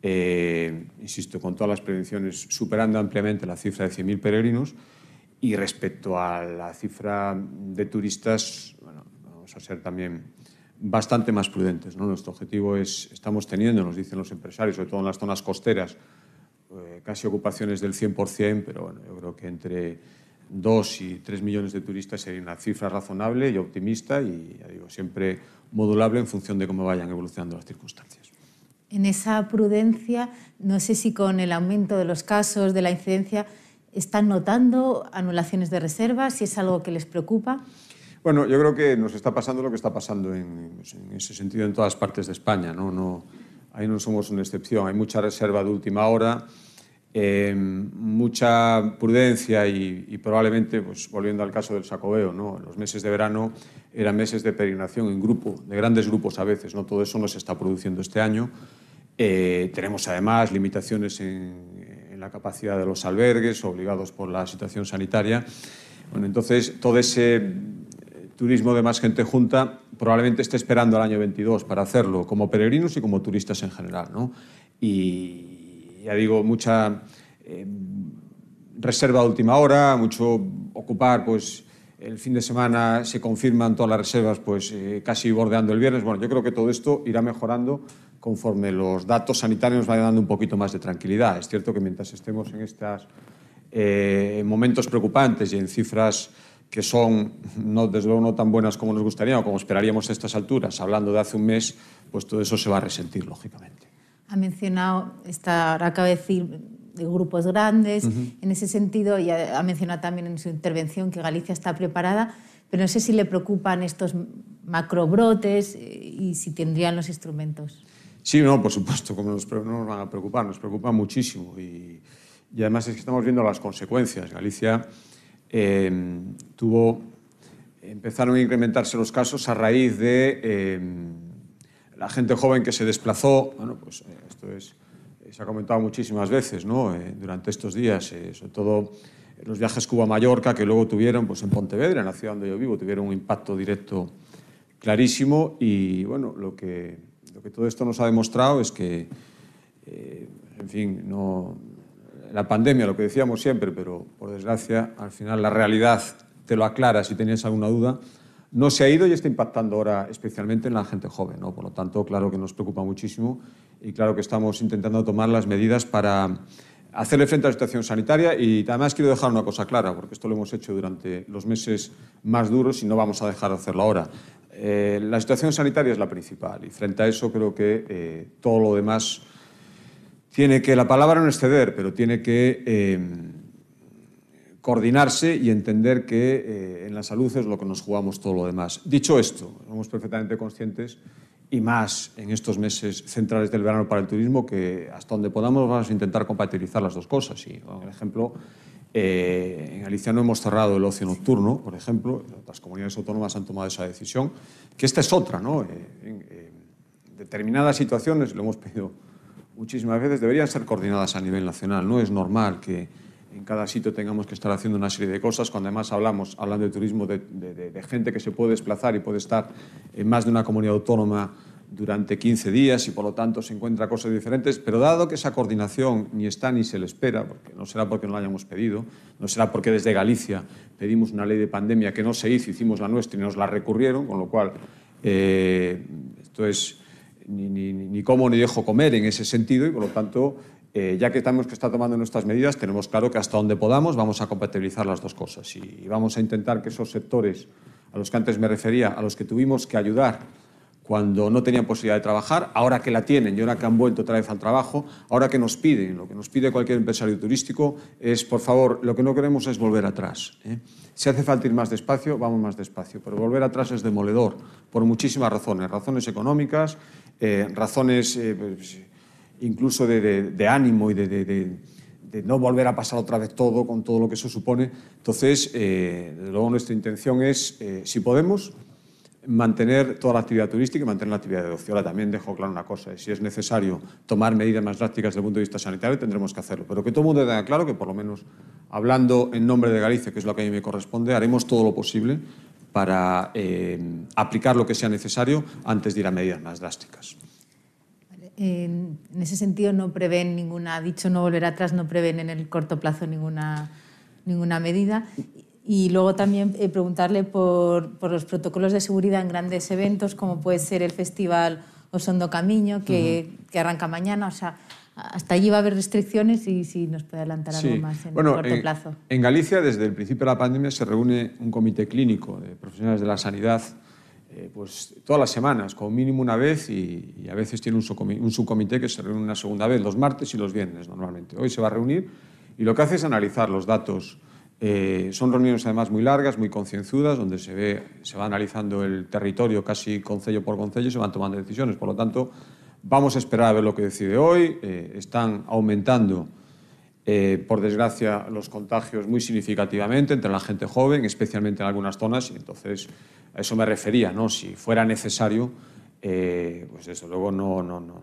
eh, insisto, con todas las prevenciones, superando ampliamente la cifra de 100.000 peregrinos. Y respecto a la cifra de turistas, bueno, vamos a ser también bastante más prudentes. ¿no? Nuestro objetivo es, estamos teniendo, nos dicen los empresarios, sobre todo en las zonas costeras, eh, casi ocupaciones del 100%, pero bueno, yo creo que entre 2 y 3 millones de turistas sería una cifra razonable y optimista y, ya digo, siempre modulable en función de cómo vayan evolucionando las circunstancias en esa prudencia, no sé si con el aumento de los casos, de la incidencia, están notando anulaciones de reservas, si es algo que les preocupa. Bueno, yo creo que nos está pasando lo que está pasando en, ese sentido en todas partes de España. ¿no? No, ahí no somos una excepción. Hay mucha reserva de última hora, eh, mucha prudencia y, y, probablemente, pues, volviendo al caso del Sacobeo, ¿no? los meses de verano eran meses de peregrinación en grupo, de grandes grupos a veces. ¿no? Todo eso no se está produciendo este año. Eh, tenemos además limitaciones en, en, la capacidad de los albergues obligados por la situación sanitaria. Bueno, entonces, todo ese eh, turismo de más gente junta probablemente esté esperando al año 22 para hacerlo, como peregrinos y como turistas en general. ¿no? Y ya digo, mucha eh, reserva de última hora, mucho ocupar, pues el fin de semana se confirman todas las reservas, pues eh, casi bordeando el viernes. Bueno, yo creo que todo esto irá mejorando conforme los datos sanitarios nos vayan dando un poquito más de tranquilidad. Es cierto que mientras estemos en estos eh, momentos preocupantes y en cifras que son, no, desde luego, no tan buenas como nos gustaría o como esperaríamos a estas alturas, hablando de hace un mes, pues todo eso se va a resentir, lógicamente. Ha mencionado, está, ahora acaba de decir, de grupos grandes. En ese sentido, y ha, mencionado también en su intervención que Galicia está preparada, pero no sé si le preocupan estos macrobrotes eh, y si tendrían los instrumentos. Sí, no, por supuesto, como nos, no nos van a preocupar, nos preocupa muchísimo. Y, además es que estamos viendo las consecuencias. Galicia eh, tuvo, empezaron a incrementarse los casos a raíz de eh, la gente joven que se desplazó. Bueno, pues eh, esto es, se ha comentado muchísimas veces ¿no? durante estos días, sobre todo los viajes Cuba-Mallorca que luego tuvieron pues, en Pontevedra, en la ciudad donde yo vivo, tuvieron un impacto directo clarísimo y bueno, lo que, lo que todo esto nos ha demostrado es que, en fin, la pandemia, lo que decíamos siempre, pero por desgracia, al final la realidad te lo aclara si tenías alguna duda, no se ha ido y está impactando ahora especialmente en la gente joven. Por lo tanto, claro que nos preocupa muchísimo y claro que estamos intentando tomar las medidas para hacerle frente a la situación sanitaria y además quiero dejar una cosa clara, porque esto lo hemos hecho durante los meses más duros y no vamos a dejar de hacerlo ahora. Eh, la situación sanitaria es la principal y frente a eso creo que eh, todo lo demás tiene que, la palabra no es ceder, pero tiene que eh, coordinarse y entender que eh, en la salud es lo que nos jugamos todo lo demás. Dicho esto, somos perfectamente conscientes y más en estos meses centrales del verano para el turismo, que hasta donde podamos vamos a intentar compatibilizar las dos cosas. Y, por ejemplo, eh, en Galicia no hemos cerrado el ocio nocturno, por ejemplo, otras comunidades autónomas han tomado esa decisión, que esta es otra, ¿no? en determinadas situaciones, lo hemos pedido muchísimas veces deberían ser coordinadas a nivel nacional. No es normal que en cada sitio tengamos que estar haciendo una serie de cosas, cuando además hablamos, hablando de turismo, de, gente que se puede desplazar y puede estar en más de una comunidad autónoma durante 15 días y por lo tanto se encuentra cosas diferentes, pero dado que esa coordinación ni está ni se le espera, porque no será porque no la hayamos pedido, no será porque desde Galicia pedimos una ley de pandemia que no se hizo, hicimos la nuestra y nos la recurrieron, con lo cual eh, esto es ni, ni, ni como ni dejo comer en ese sentido y por lo tanto, eh, ya que estamos que está tomando nuestras medidas, tenemos claro que hasta donde podamos vamos a compatibilizar las dos cosas y vamos a intentar que esos sectores a los que antes me refería, a los que tuvimos que ayudar cuando no tenían posibilidad de trabajar, ahora que la tienen y ahora que han vuelto otra vez al trabajo, ahora que nos piden, lo que nos pide cualquier empresario turístico es, por favor, lo que no queremos es volver atrás. ¿eh? Si hace falta ir más despacio, vamos más despacio, pero volver atrás es demoledor, por muchísimas razones, razones económicas, eh, razones eh, pues, incluso de, ánimo y de, no volver a pasar otra vez todo con todo lo que eso supone. Entonces, eh, luego nuestra intención es, si podemos, mantener toda la actividad turística y mantener la actividad de ocio. Ahora también dejo claro una cosa, si es necesario tomar medidas más drásticas desde el punto de vista sanitario, tendremos que hacerlo. Pero que todo el mundo tenga claro que, por lo menos hablando en nombre de Galicia, que es lo que a mí me corresponde, haremos todo lo posible para eh, aplicar lo que sea necesario antes de ir a medidas más drásticas. En ese sentido, no prevén ninguna, dicho no volver atrás, no prevén en el corto plazo ninguna, ninguna medida. Y luego también eh, preguntarle por, por, los protocolos de seguridad en grandes eventos, como puede ser el Festival Osondo Camiño, que, uh -huh. que arranca mañana. O sea, hasta allí va a haber restricciones y si nos puede adelantar sí. algo más en bueno, el corto en, plazo. En Galicia, desde el principio de la pandemia, se reúne un comité clínico de profesionales de la sanidad eh, pues, todas las semanas, como mínimo una vez, y, y a veces tiene un subcomité, un subcomité que se reúne una segunda vez, los martes y los viernes normalmente. Hoy se va a reunir y lo que hace es analizar los datos. Eh, son reuniones además muy largas, muy concienzudas, donde se, ve, se va analizando el territorio casi concello por concello y se van tomando decisiones. Por lo tanto, Vamos a esperar a ver lo que decide hoy. Eh, están aumentando, eh, por desgracia, los contagios muy significativamente entre la gente joven, especialmente en algunas zonas, y entonces a eso me refería, ¿no? Si fuera necesario, pues desde luego no, no, no,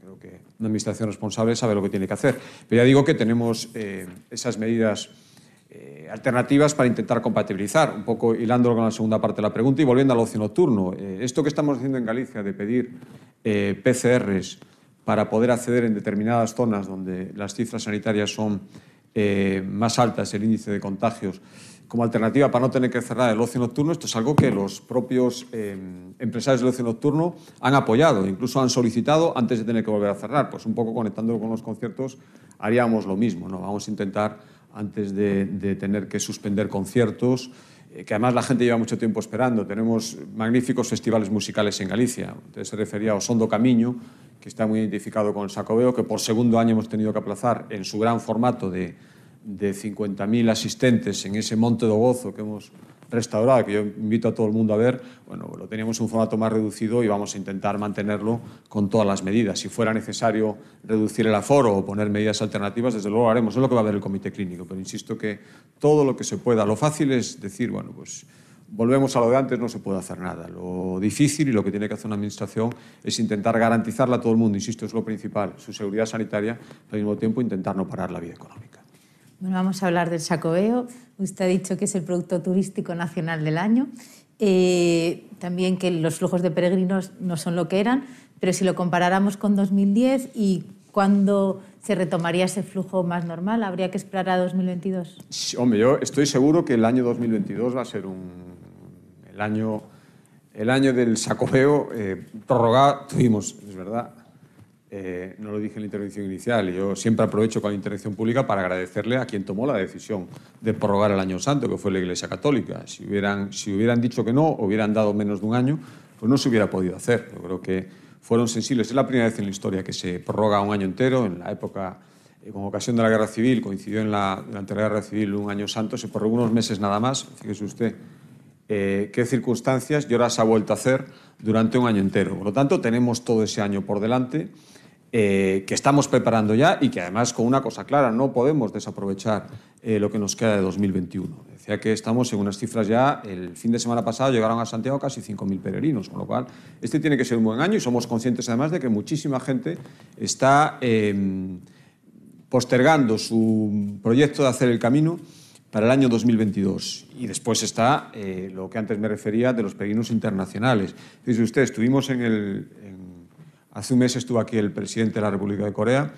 creo que una administración responsable sabe lo que tiene que hacer. Pero ya digo que tenemos esas medidas eh, alternativas para intentar compatibilizar, un poco hilándolo con la segunda parte de la pregunta y volviendo al ocio nocturno. Eh, esto que estamos haciendo en Galicia de pedir eh, PCRs para poder acceder en determinadas zonas donde las cifras sanitarias son más altas, el índice de contagios, como alternativa para no tener que cerrar el ocio nocturno, esto es algo que los propios empresarios del ocio nocturno han apoyado, incluso han solicitado antes de tener que volver a cerrar. Pues un poco conectándolo con los conciertos, haríamos lo mismo. ¿no? Vamos a intentar, antes de, de tener que suspender conciertos, eh, que además la gente lleva mucho tiempo esperando. Tenemos magníficos festivales musicales en Galicia. Usted se refería a Osondo Camiño, que está muy identificado con el Sacobeo, que por segundo año hemos tenido que aplazar en su gran formato de, de 50.000 asistentes en ese Monte do Gozo que hemos restaurada, que yo invito a todo el mundo a ver, bueno, lo teníamos en un formato más reducido y vamos a intentar mantenerlo con todas las medidas. Si fuera necesario reducir el aforo o poner medidas alternativas, desde luego lo haremos. Es lo que va a ver el comité clínico, pero insisto que todo lo que se pueda. Lo fácil es decir, bueno, pues volvemos a lo de antes, no se puede hacer nada. Lo difícil y lo que tiene que hacer una administración es intentar garantizarle a todo el mundo, insisto, es lo principal, su seguridad sanitaria, al mismo tiempo intentar no parar la vida económica. Bueno, vamos a hablar del Sacobeo. Usted ha dicho que es el producto turístico nacional del año. Eh, también que los flujos de peregrinos no son lo que eran, pero si lo comparáramos con 2010 y cuándo se retomaría ese flujo más normal, ¿habría que esperar a 2022? Sí, hombre, yo estoy seguro que el año 2022 va a ser el, año, el año del Sacobeo eh, prorrogado. Tuvimos, es verdad, eh, no lo dije en la intervención inicial, yo siempre aprovecho con la intervención pública para agradecerle a quien tomó la decisión de prorrogar el año santo, que fue la Iglesia Católica. Si hubieran, si hubieran dicho que no, hubieran dado menos de un año, pues no se hubiera podido hacer. Yo creo que fueron sensibles. Es la primera vez en la historia que se prorroga un año entero. En la época, eh, con ocasión de la Guerra Civil, coincidió en la, durante la Guerra Civil un año santo, se prorrogó unos meses nada más. Fíjese usted eh, qué circunstancias y ahora se ha vuelto a hacer durante un año entero. Por lo tanto, tenemos todo ese año por delante eh, que estamos preparando ya y que además con una cosa clara, no podemos desaprovechar eh, lo que nos queda de 2021. Decía que estamos en unas cifras ya, el fin de semana pasado llegaron a Santiago casi 5.000 peregrinos, con lo cual este tiene que ser un buen año y somos conscientes además de que muchísima gente está eh, postergando su proyecto de hacer el camino para el año 2022. Y después está eh, lo que antes me refería de los peregrinos internacionales. Dice usted, estuvimos en el, Hace un mes estuvo aquí el presidente de la República de Corea.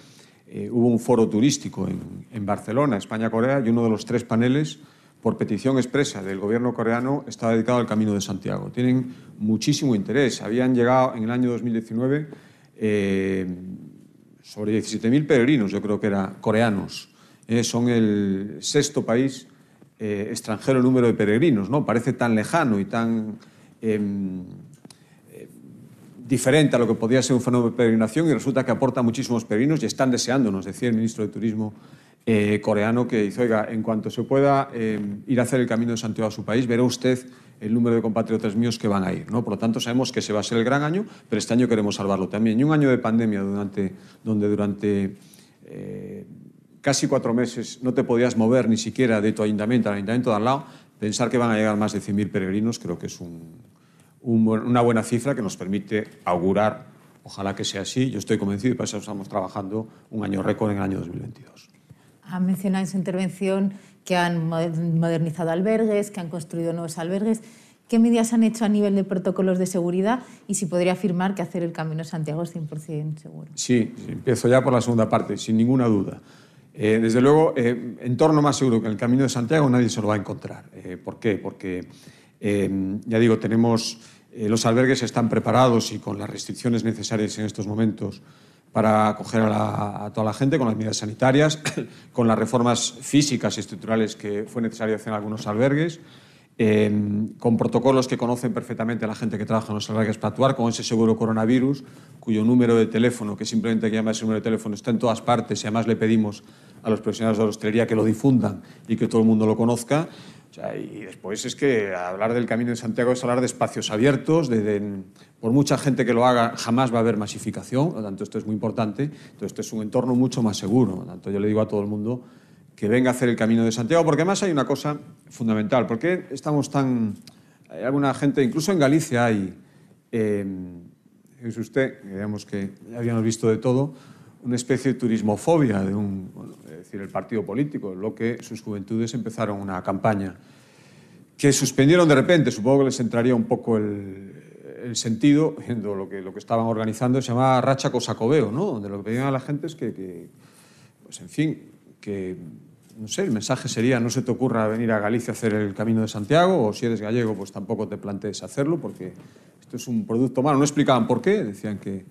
Eh, hubo un foro turístico en, Barcelona, España-Corea, y uno de los tres paneles, por petición expresa del gobierno coreano, estaba dedicado al Camino de Santiago. Tienen muchísimo interés. Habían llegado en el año 2019 eh, sobre 17.000 peregrinos, yo creo que eran coreanos. Eh, son el sexto país extranjero en número de peregrinos. ¿no? Parece tan lejano y tan em, diferente a lo que podía ser un fenómeno de peregrinación y resulta que aporta muchísimos peregrinos y están deseando, nos decía el ministro de Turismo eh, coreano, que dice, oiga, en cuanto se pueda eh, ir a hacer el camino de Santiago a su país, verá usted el número de compatriotas míos que van a ir. ¿no? Por lo tanto, sabemos que ese va a ser el gran año, pero este año queremos salvarlo también. Y un año de pandemia durante, donde durante eh, casi cuatro meses no te podías mover ni siquiera de tu ayuntamiento al ayuntamiento de al lado, pensar que van a llegar más de 100.000 peregrinos creo que es un, una buena cifra que nos permite augurar, ojalá que sea así, yo estoy convencido y para eso estamos trabajando un año récord en el año 2022. Ha mencionado en su intervención que han modernizado albergues, que han construido nuevos albergues. ¿Qué medidas han hecho a nivel de protocolos de seguridad y si podría afirmar que hacer el Camino Santiago es 100% seguro? Sí, empiezo ya por la segunda parte, sin ninguna duda. Eh, desde luego, eh, entorno más seguro que el Camino de Santiago nadie se lo va a encontrar. Eh, ¿Por qué? Porque eh, ya digo, tenemos, eh, los albergues están preparados y con las restricciones necesarias en estos momentos para acoger a, toda la gente, con las medidas sanitarias, [coughs] con las reformas físicas y estructurales que fue necesario hacer en algunos albergues, eh, con protocolos que conocen perfectamente la gente que trabaja en los albergues para actuar, con ese seguro coronavirus, cuyo número de teléfono, que simplemente hay que llamar ese número de teléfono, está en todas partes y además le pedimos a los profesionales de la hostelería que lo difundan y que todo el mundo lo conozca y después es que hablar del Camino de Santiago es hablar de espacios abiertos, de, por mucha gente que lo haga jamás va a haber masificación, por lo tanto esto es muy importante, entonces esto es un entorno mucho más seguro, por lo tanto yo le digo a todo el mundo que venga a hacer el Camino de Santiago, porque además hay una cosa fundamental, ¿por qué estamos tan... Hay alguna gente, incluso en Galicia hay, eh, es usted, digamos que habíamos visto de todo, una especie de turismofobia de un, es decir, el partido político, lo que sus juventudes empezaron una campaña que suspendieron de repente, supongo que les entraría un poco el, el sentido, viendo lo que, lo que estaban organizando, se llamaba Racha Cosacobeo, ¿no? donde lo que pedían a la gente es que, que, pues en fin, que, no sé, el mensaje sería no se te ocurra venir a Galicia a hacer el Camino de Santiago, o si eres gallego, pues tampoco te plantees hacerlo, porque esto es un producto malo. No explicaban por qué, decían que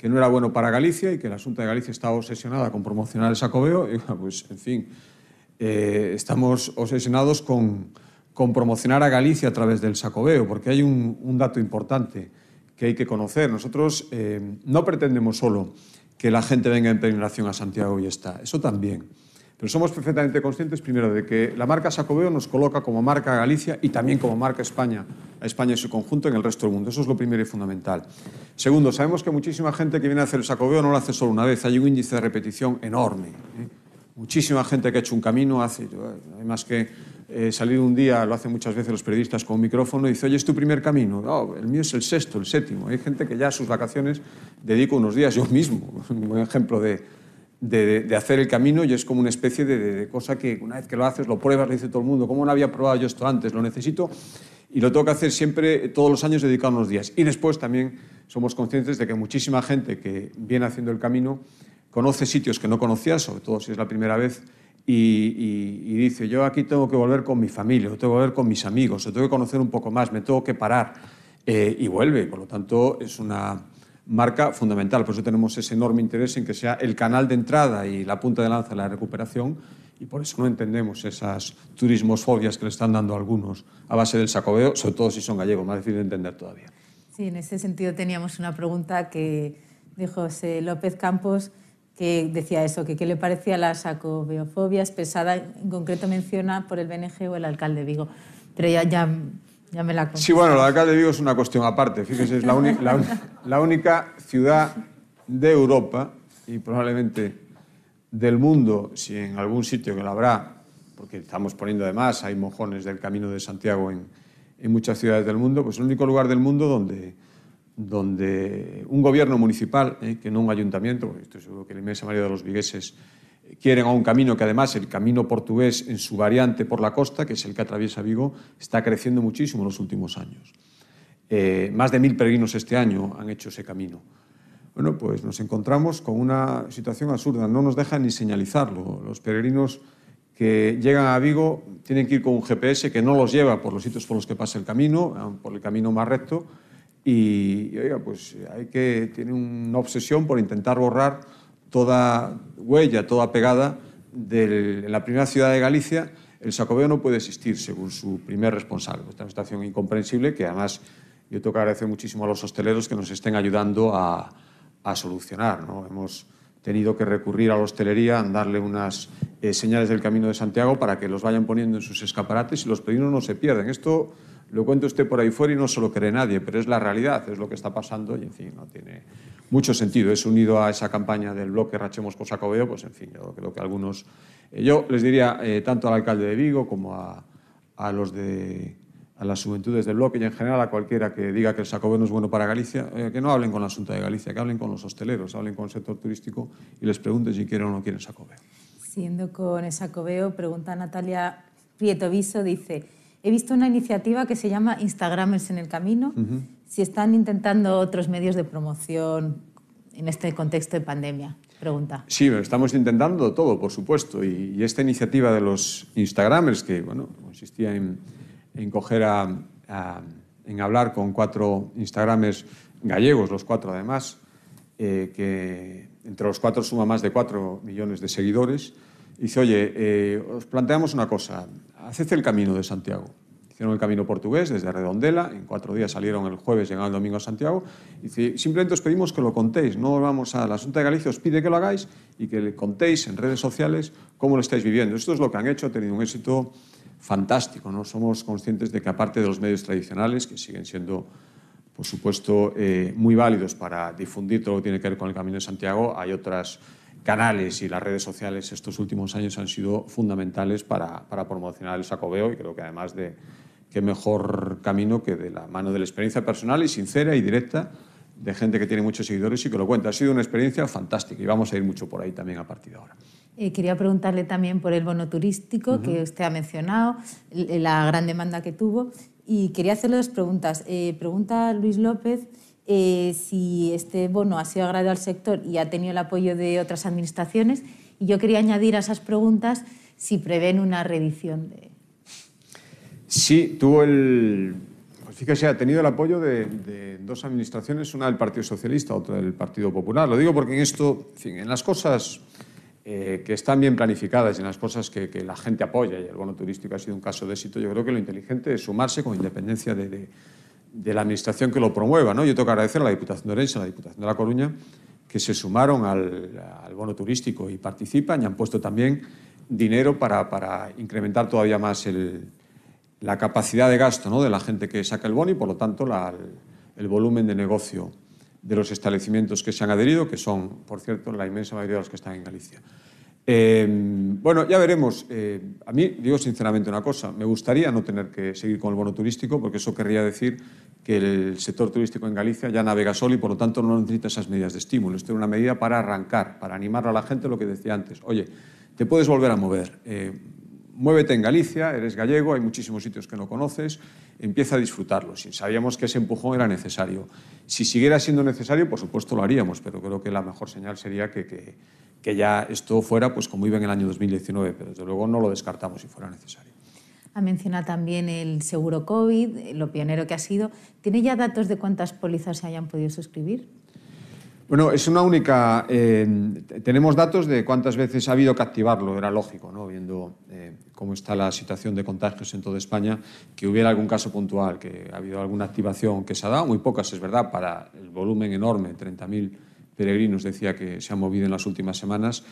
que no era bueno para Galicia y que la Junta de Galicia estaba obsesionada con promocionar el sacobeo. Y, pues, en fin, eh, estamos obsesionados con, con, promocionar a Galicia a través del sacobeo, porque hay un, un dato importante que hay que conocer. Nosotros eh, no pretendemos solo que la gente venga en peregrinación a Santiago y está, eso también. Pero somos perfectamente conscientes, primero, de que la marca Sacobeo nos coloca como marca Galicia y también como marca España, a España y su conjunto en el resto del mundo. Eso es lo primero y fundamental. Segundo, sabemos que muchísima gente que viene a hacer el Sacobeo no lo hace solo una vez, hay un índice de repetición enorme. ¿eh? Muchísima gente que ha hecho un camino hace, hay más que eh, salir un día, lo hacen muchas veces los periodistas con un micrófono y dice, oye, ¿es tu primer camino? No, el mío es el sexto, el séptimo. Hay gente que ya a sus vacaciones dedico unos días, yo mismo, [laughs] un buen ejemplo de, de, hacer el camino y es como una especie de, cosa que una vez que lo haces, lo pruebas, lo dice todo el mundo, ¿cómo no había probado yo esto antes? Lo necesito y lo tengo que hacer siempre, todos los años, dedicar unos días. Y después también somos conscientes de que muchísima gente que viene haciendo el camino conoce sitios que no conocía, sobre todo si es la primera vez, y, dice, yo aquí tengo que volver con mi familia, o tengo que volver con mis amigos, o tengo que conocer un poco más, me tengo que parar, eh, y vuelve. Por lo tanto, es una marca fundamental. Por eso tenemos ese enorme interés en que sea el canal de entrada y la punta de lanza de la recuperación, y por eso no entendemos esas turismosfobias que le están dando a algunos a base del sacobeo, sobre todo si son gallegos, más difícil de entender todavía. Sí, en ese sentido teníamos una pregunta que dijo José López Campos, que decía eso, que qué le parecía la sacobeofobia expresada, en concreto menciona por el BNG o el alcalde de Vigo. Pero ya, ya, ya me la. Sí, bueno, alcalde de Vigo es una cuestión aparte. Fíjese, es la, la, la única ciudad de Europa y probablemente del mundo, si en algún sitio que la habrá, porque estamos poniendo además, hay mojones del Camino de Santiago en, en muchas ciudades del mundo, pues el único lugar del mundo donde donde un gobierno municipal, eh, que no un ayuntamiento, porque estoy seguro que la inmensa mayoría de los vigueses quieren a un camino que además el camino portugués en su variante por la costa, que es el que atraviesa Vigo, está creciendo muchísimo en los últimos años. Eh, más de mil peregrinos este año han hecho ese camino. Bueno, pues nos encontramos con una situación absurda, no nos dejan ni señalizarlo. Los peregrinos que llegan a Vigo tienen que ir con un GPS que no los lleva por los sitios por los que pasa el camino, por el camino más recto, y, y, oiga, pues hay que tiene una obsesión por intentar borrar toda huella, toda pegada de la primera ciudad de Galicia. El sacobeo no puede existir, según su primer responsable. Esta es una situación incomprensible que además yo tengo que agradecer muchísimo a los hosteleros que nos estén ayudando a, a solucionar. ¿no? Hemos tenido que recurrir a la hostelería, darle unas eh, señales del Camino de Santiago para que los vayan poniendo en sus escaparates y los peregrinos no se pierden. Esto lo cuento usted por ahí fuera y no se lo cree nadie, pero es la realidad, es lo que está pasando y, en fin, no tiene mucho sentido. Es unido a esa campaña del bloque Rachemos con Sacobeo, pues, en fin, yo creo que algunos... Eh, yo les diría, eh, tanto al alcalde de Vigo como a, los de a las juventudes del bloque y en general a cualquiera que diga que el Sacobeo no es bueno para Galicia, eh, que no hablen con la Asunta de Galicia, que hablen con los hosteleros, hablen con el sector turístico y les pregunten si quieren o no quieren Sacobeo. Siendo con el Sacobeo, pregunta Natalia Prieto Viso, dice, he visto una iniciativa que se llama Instagramers en el Camino, uh -huh. si están intentando otros medios de promoción en este contexto de pandemia. Pregunta. Sí, estamos intentando todo, por supuesto, y, y esta iniciativa de los Instagramers, que bueno, consistía en en coger a, a, en hablar con cuatro Instagramers gallegos, los cuatro además, eh, que entre los cuatro suma más de cuatro millones de seguidores. Dice, oye, eh, os planteamos una cosa, haced el camino de Santiago. Hicieron el camino portugués desde Redondela, en cuatro días salieron el jueves, llegaron el domingo a Santiago. Dice, simplemente os pedimos que lo contéis, no vamos a la Asunta de Galicia, os pide que lo hagáis y que le contéis en redes sociales cómo lo estáis viviendo. Esto es lo que han hecho, ha tenido un éxito fantástico. ¿no? Somos conscientes de que aparte de los medios tradicionales, que siguen siendo, por supuesto, eh, muy válidos para difundir todo lo que tiene que ver con el Camino de Santiago, hay otros canales y las redes sociales estos últimos años han sido fundamentales para, para promocionar el sacobeo y creo que además de qué mejor camino que de la mano de la experiencia personal y sincera y directa de gente que tiene muchos seguidores y que lo cuenta. Ha sido una experiencia fantástica y vamos a ir mucho por ahí también a partir de ahora. Eh, quería preguntarle también por el bono turístico uh -huh. que usted ha mencionado, la gran demanda que tuvo. Y quería hacerle dos preguntas. Eh, pregunta Luis López eh, si este bono ha sido agradado al sector y ha tenido el apoyo de otras administraciones. Y yo quería añadir a esas preguntas si prevén una reedición. De... Sí, tuvo el. Pues fíjese, ha tenido el apoyo de, de, dos administraciones, una del Partido Socialista, otra del Partido Popular. Lo digo porque en esto, en, fin, en las cosas eh, que están bien planificadas y en las cosas que, que, la gente apoya, y el bono turístico ha sido un caso de éxito, yo creo que lo inteligente es sumarse con independencia de, de, de la Administración que lo promueva. ¿no? Yo tengo que agradecer a la Diputación de Orense, a la Diputación de La Coruña, que se sumaron al, al bono turístico y participan y han puesto también dinero para, para incrementar todavía más la capacidad de gasto ¿no? de la gente que saca el bono y, por lo tanto, el volumen de negocio de los establecimientos que se han adherido, que son, por cierto, la inmensa mayoría de los que están en Galicia. Eh, bueno, ya veremos. Eh, a mí, digo sinceramente una cosa, me gustaría no tener que seguir con el bono turístico, porque eso querría decir que el sector turístico en Galicia ya navega solo y, por lo tanto, no necesita esas medidas de estímulo. Esto es una medida para arrancar, para animar a la gente, lo que decía antes. Oye, te puedes volver a mover. Eh, muévete en Galicia, eres gallego, hay muchísimos sitios que no conoces, empieza a disfrutarlo. Si sabíamos que ese empujón era necesario. Si siguiera siendo necesario, por supuesto lo haríamos, pero creo que la mejor señal sería que, que, que ya esto fuera pues como iba en el año 2019, pero desde luego no lo descartamos si fuera necesario. Ha mencionado también el seguro COVID, lo pionero que ha sido. ¿Tiene ya datos de cuántas pólizas se hayan podido suscribir? Bueno, es una única. Eh, tenemos datos de cuántas veces ha habido que activarlo, era lógico, ¿no? viendo eh, cómo está la situación de contagios en toda España, que hubiera algún caso puntual, que ha habido alguna activación que se ha dado, muy pocas, es verdad, para el volumen enorme, 30.000 peregrinos decía que se ha movido en las últimas semanas.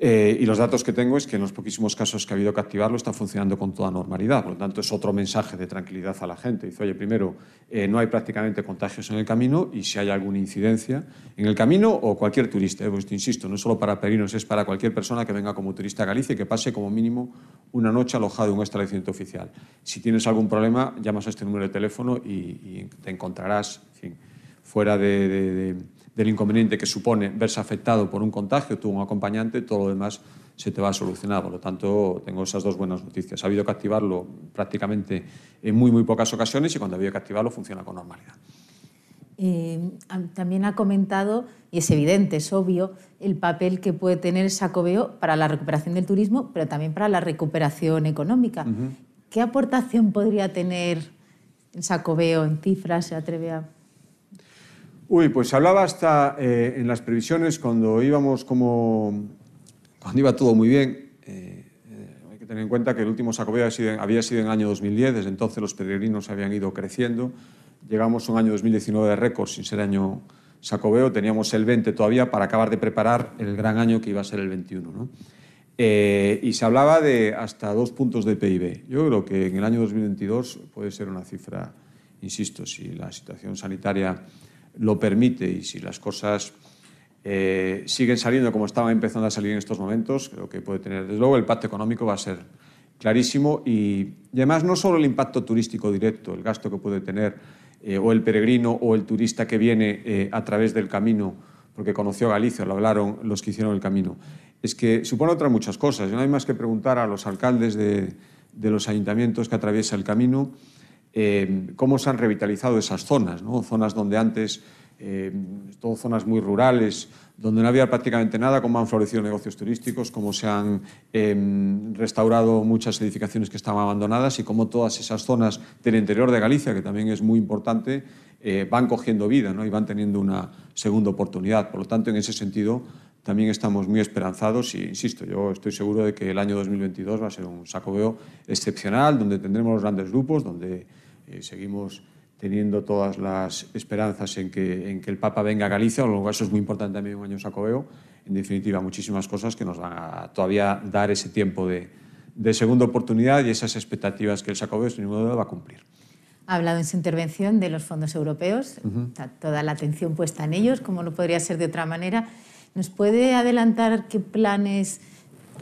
Eh, y los datos que tengo es que en los poquísimos casos que ha habido que activarlo está funcionando con toda normalidad. Por lo tanto, es otro mensaje de tranquilidad a la gente. Dice, oye, primero, eh, no hay prácticamente contagios en el camino y si hay alguna incidencia en el camino o cualquier turista, eh, pues insisto, no solo para peregrinos, es para cualquier persona que venga como turista a Galicia y que pase como mínimo una noche alojado en un establecimiento oficial. Si tienes algún problema, llamas a este número de teléfono y, y te encontrarás en fin, fuera de, de, de del inconveniente que supone verse afectado por un contagio, tú un acompañante, todo lo demás se te va a solucionar. Por lo tanto, tengo esas dos buenas noticias. Ha habido que activarlo prácticamente en muy, muy pocas ocasiones y cuando ha habido que activarlo funciona con normalidad. Eh, también ha comentado, y es evidente, es obvio, el papel que puede tener Sacobeo para la recuperación del turismo, pero también para la recuperación económica. Uh -huh. ¿Qué aportación podría tener el Sacobeo en cifras? ¿Se atreve a...? Uy, pues hablaba hasta eh, en las previsiones cuando íbamos como. cuando iba todo muy bien. Eh, eh, hay que tener en cuenta que el último Sacobeo había sido en el año 2010, desde entonces los peregrinos habían ido creciendo. Llegamos a un año 2019 de récord sin ser año Sacobeo, teníamos el 20 todavía para acabar de preparar el gran año que iba a ser el 21. ¿no? Eh, y se hablaba de hasta dos puntos de PIB. Yo creo que en el año 2022 puede ser una cifra, insisto, si la situación sanitaria lo permite y si las cosas eh, siguen saliendo como estaban empezando a salir en estos momentos, creo que puede tener, desde luego, el impacto económico va a ser clarísimo y, y además no solo el impacto turístico directo, el gasto que puede tener eh, o el peregrino o el turista que viene eh, a través del camino porque conoció Galicia, lo hablaron los que hicieron el camino, es que supone otras muchas cosas. No hay más que preguntar a los alcaldes de, de los ayuntamientos que atraviesa el camino eh, cómo se han revitalizado esas zonas, zonas donde antes, eh, zonas muy rurales, donde no había prácticamente nada, cómo han florecido negocios turísticos, cómo se han eh, restaurado muchas edificaciones que estaban abandonadas y cómo todas esas zonas del interior de Galicia, que también es muy importante, eh, van cogiendo vida ¿no? y van teniendo una segunda oportunidad. Por lo tanto, en ese sentido, también estamos muy esperanzados y, insisto, yo estoy seguro de que el año 2022 va a ser un sacobeo excepcional, donde tendremos los grandes grupos, donde eh, seguimos teniendo todas las esperanzas en que, en que el Papa venga a Galicia, luego eso es muy importante también un año sacobeo, en definitiva muchísimas cosas que nos van a todavía dar ese tiempo de, de segunda oportunidad y esas expectativas que el sacobeo sin ninguna duda va a cumplir. Ha hablado en su intervención de los fondos europeos, uh -huh. está toda la atención puesta en ellos, como no podría ser de otra manera. ¿Nos puede adelantar qué planes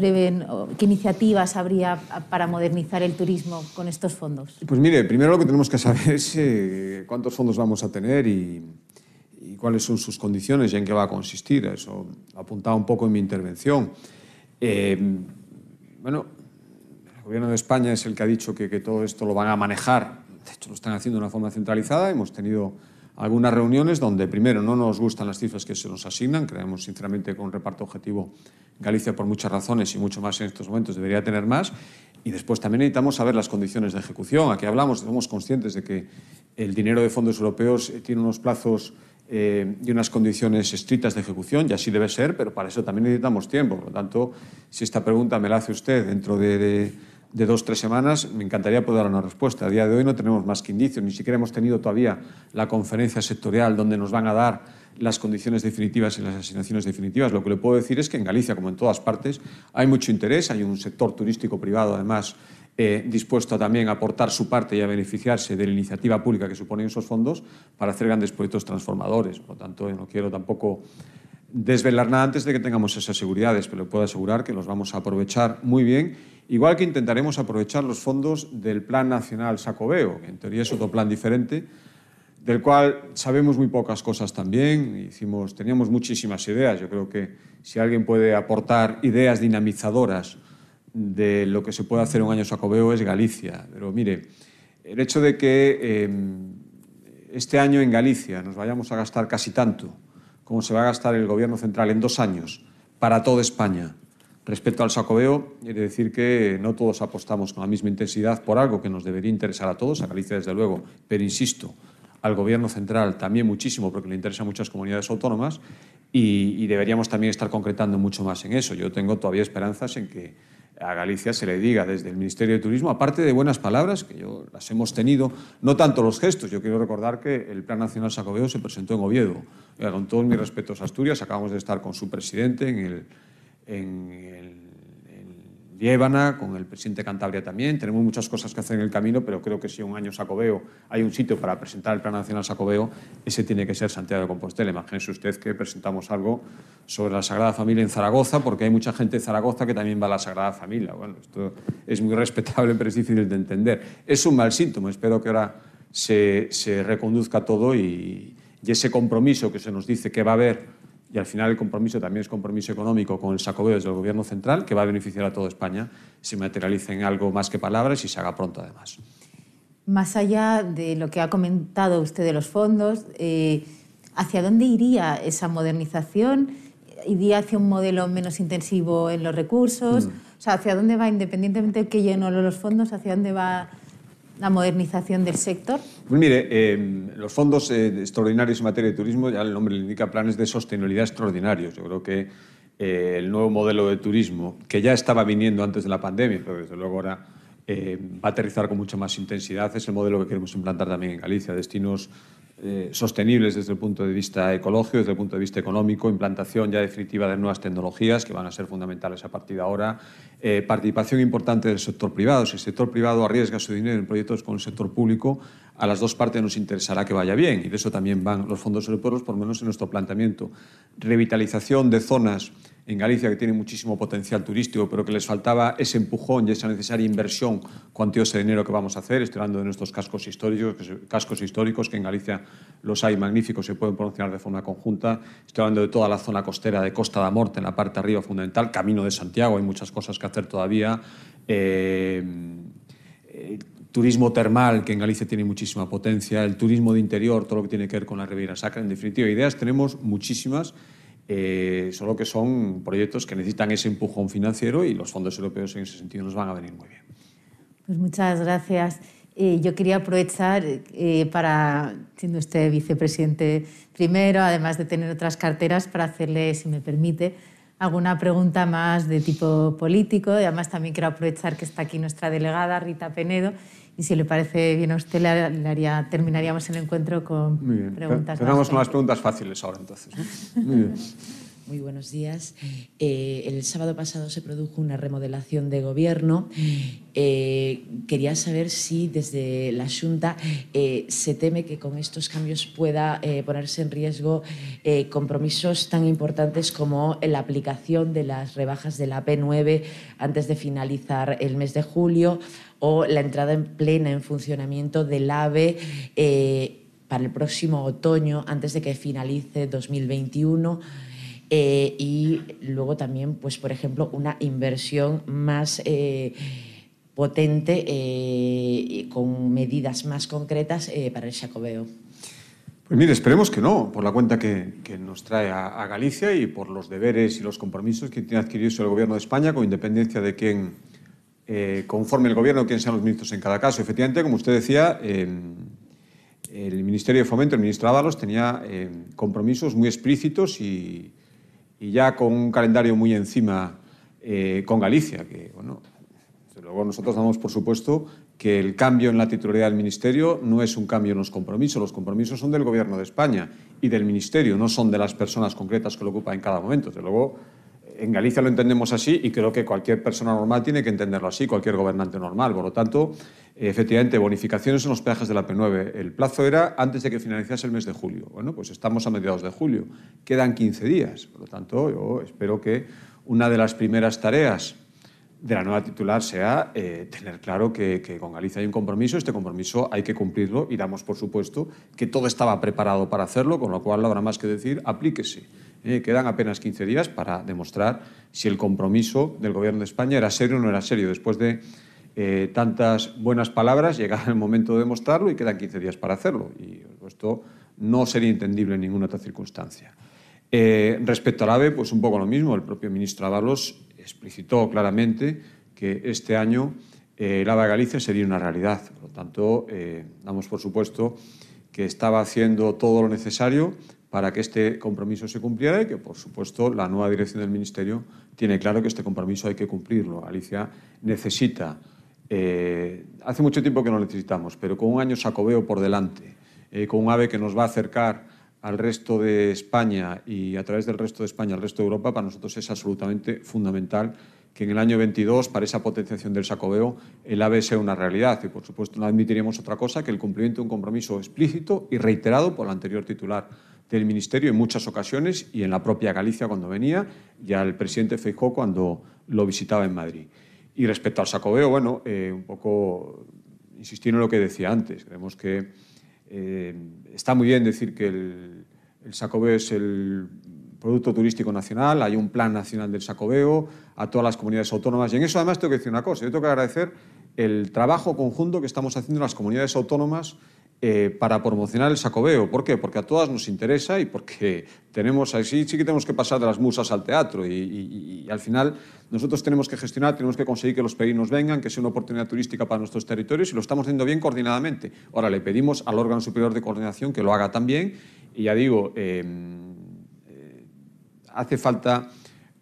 prevén, qué iniciativas habría para modernizar el turismo con estos fondos? Pues mire, primero lo que tenemos que saber es eh, cuántos fondos vamos a tener y, y, cuáles son sus condiciones y en qué va a consistir. Eso apuntaba un poco en mi intervención. Eh, bueno, el gobierno de España es el que ha dicho que, que todo esto lo van a manejar. De hecho, lo están haciendo de una forma centralizada. Hemos tenido algunas reuniones donde, primero, no nos gustan las cifras que se nos asignan. Creemos, sinceramente, que un reparto objetivo Galicia, por muchas razones y mucho más en estos momentos, debería tener más. Y después también necesitamos saber las condiciones de ejecución. Aquí hablamos, somos conscientes de que el dinero de fondos europeos tiene unos plazos eh, y unas condiciones estrictas de ejecución, y así debe ser, pero para eso también necesitamos tiempo. Por lo tanto, si esta pregunta me la hace usted dentro de, de de dos, tres semanas, me encantaría poder dar una respuesta. A día de hoy no tenemos más que indicios, ni siquiera hemos tenido todavía la conferencia sectorial donde nos van a dar las condiciones definitivas y las asignaciones definitivas. Lo que le puedo decir es que en Galicia, como en todas partes, hay mucho interés, hay un sector turístico privado, además, eh, dispuesto también a aportar su parte y a beneficiarse de la iniciativa pública que suponen esos fondos para hacer grandes proyectos transformadores. Por lo tanto, no quiero tampoco desvelar nada antes de que tengamos esas seguridades, pero le puedo asegurar que los vamos a aprovechar muy bien, igual que intentaremos aprovechar los fondos del Plan Nacional Sacobeo, que en teoría es otro plan diferente, del cual sabemos muy pocas cosas también. Teníamos muchísimas ideas. Yo creo que si alguien puede aportar ideas dinamizadoras de lo que se puede hacer un año Sacobeo es Galicia. Pero mire, el hecho de que eh, este año en Galicia nos vayamos a gastar casi tanto como se va a gastar el Gobierno central en dos años para toda España respecto al sacobeo, quiere decir que no todos apostamos con la misma intensidad por algo que nos debería interesar a todos, a Galicia desde luego, pero insisto, al Gobierno central también muchísimo porque le interesa a muchas comunidades autónomas y, deberíamos también estar concretando mucho más en eso. Yo tengo todavía esperanzas en que a Galicia se le diga desde el Ministerio de Turismo, aparte de buenas palabras, que yo las hemos tenido, no tanto los gestos, yo quiero recordar que el Plan Nacional Sacobeo se presentó en Oviedo. Con todos mis respetos a Asturias, acabamos de estar con su presidente en el, en el Liébana, con el presidente de Cantabria también. Tenemos muchas cosas que hacer en el camino, pero creo que si un año Sacobeo hay un sitio para presentar el Plan Nacional Sacobeo, ese tiene que ser Santiago de Compostela. Imagínese usted que presentamos algo sobre la Sagrada Familia en Zaragoza, porque hay mucha gente de Zaragoza que también va a la Sagrada Familia. Bueno, esto es muy respetable, pero es difícil de entender. Es un mal síntoma. Espero que ahora se, se reconduzca todo y, y ese compromiso que se nos dice que va a haber y al final el compromiso también es compromiso económico con el sacobeo desde el Gobierno central, que va a beneficiar a toda España, se materialice en algo más que palabras y se haga pronto además. Más allá de lo que ha comentado usted de los fondos, eh, ¿hacia dónde iría esa modernización? ¿Iría hacia un modelo menos intensivo en los recursos? Mm. O sea, ¿hacia dónde va, independientemente de que lleno los fondos, hacia dónde va la modernización del sector? Pues mire, eh, los fondos eh, extraordinarios en materia de turismo, ya el nombre le indica planes de sostenibilidad extraordinarios. Yo creo que eh, el nuevo modelo de turismo, que ya estaba viniendo antes de la pandemia, pero desde luego ahora eh, va a aterrizar con mucha más intensidad, es el modelo que queremos implantar también en Galicia, destinos eh, sostenibles desde el punto de vista ecológico, desde el punto de vista económico, implantación ya definitiva de nuevas tecnologías que van a ser fundamentales a partir de ahora, eh, participación importante del sector privado. Si el sector privado arriesga su dinero en proyectos con el sector público, a las dos partes nos interesará que vaya bien y de eso también van los fondos europeos, por lo menos en nuestro planteamiento. Revitalización de zonas en Galicia que tienen muchísimo potencial turístico, pero que les faltaba ese empujón y esa necesaria inversión cuantiosa de dinero que vamos a hacer. Estoy hablando de nuestros cascos históricos, cascos históricos que en Galicia los hay magníficos, se pueden pronunciar de forma conjunta. Estoy hablando de toda la zona costera de Costa da Morte, en la parte arriba fundamental, Camino de Santiago, hay muchas cosas que hacer todavía. Eh, eh, turismo termal, que en Galicia tiene muchísima potencia, el turismo de interior, todo lo que tiene que ver con la Riviera Sacra. En definitiva, ideas tenemos muchísimas eh, solo que son proyectos que necesitan ese empujón financiero y los fondos europeos en ese sentido nos van a venir muy bien. Pues muchas gracias. Eh, yo quería aprovechar eh, para, siendo usted vicepresidente primero, además de tener otras carteras, para hacerle, si me permite, alguna pregunta más de tipo político. Y además también quiero aprovechar que está aquí nuestra delegada, Rita Penedo, y si le parece bien a usted, le, haría, terminaríamos el encuentro con Muy bien. preguntas Empezamos con las preguntas fáciles ahora, entonces. Muy bien. Muy buenos días. Eh, el sábado pasado se produjo una remodelación de gobierno. Eh, quería saber si desde la Junta eh, se teme que con estos cambios pueda ponerse en riesgo compromisos tan importantes como la aplicación de las rebajas de la P9 antes de finalizar el mes de julio o la entrada en plena en funcionamiento del AVE para el próximo otoño antes de que finalice 2021. Eh, y luego también, pues, por ejemplo, una inversión más eh, potente eh, con medidas más concretas para el Xacobeo. Pues mire, esperemos que no, por la cuenta que, nos trae a, Galicia y por los deberes y los compromisos que tiene adquirido el Gobierno de España, con independencia de quién conforme el Gobierno, quién sean los ministros en cada caso. Efectivamente, como usted decía, el Ministerio de Fomento, el ministro Ábalos, tenía compromisos muy explícitos y, y ya con un calendario muy encima eh, con Galicia, que, bueno, luego nosotros damos por supuesto que el cambio en la titularidad del Ministerio no es un cambio en los compromisos. Los compromisos son del Gobierno de España y del Ministerio, no son de las personas concretas que lo ocupan en cada momento. Luego, en Galicia lo entendemos así y creo que cualquier persona normal tiene que entenderlo así, cualquier gobernante normal. Por lo tanto, efectivamente, bonificaciones en los peajes de la P9. El plazo era antes de que finalizase el mes de julio. Bueno, pues estamos a mediados de julio. Quedan 15 días. Por lo tanto, yo espero que una de las primeras tareas de la nueva titular sea eh, tener claro que, que, con Galicia hay un compromiso, este compromiso hay que cumplirlo y damos por supuesto que todo estaba preparado para hacerlo, con lo cual no habrá más que decir, aplíquese. Eh, quedan apenas 15 días para demostrar si el compromiso del Gobierno de España era serio o no era serio. Después de eh, tantas buenas palabras, llega el momento de demostrarlo y quedan 15 días para hacerlo. Y esto no sería entendible en ninguna otra circunstancia. Eh, respecto al AVE, pues un poco lo mismo. El propio ministro Ábalos explicitó claramente que este año eh, el AVE Galicia sería una realidad. Por lo tanto, damos por supuesto que estaba haciendo todo lo necesario para que este compromiso se cumpliera y que, por supuesto, la nueva dirección del Ministerio tiene claro que este compromiso hay que cumplirlo. Galicia necesita, eh, hace mucho tiempo que no necesitamos, pero con un año sacobeo por delante, eh, con un AVE que nos va a acercar al resto de España y a través del resto de España al resto de Europa, para nosotros es absolutamente fundamental que en el año 22, para esa potenciación del sacobeo, el AVE sea una realidad. Y, por supuesto, no admitiríamos otra cosa que el cumplimiento de un compromiso explícito y reiterado por el anterior titular del Ministerio en muchas ocasiones y en la propia Galicia cuando venía y al presidente Feijóo cuando lo visitaba en Madrid. Y respecto al sacobeo, bueno, eh, un poco insistir en lo que decía antes. Creemos que eh, está muy bien decir que el, el Sacobeo es el Producto Turístico Nacional, hay un plan nacional del Sacobeo a todas las comunidades autónomas y en eso además tengo que decir una cosa, yo tengo que agradecer el trabajo conjunto que estamos haciendo en las comunidades autónomas eh, para promocionar el sacobeo. ¿Por qué? Porque a todas nos interesa y porque tenemos así sí que tenemos que pasar de las musas al teatro y, y, y, al final nosotros tenemos que gestionar, tenemos que conseguir que los peregrinos vengan, que sea una oportunidad turística para nuestros territorios y lo estamos haciendo bien coordinadamente. Ahora le pedimos al órgano superior de coordinación que lo haga también y ya digo, eh, hace falta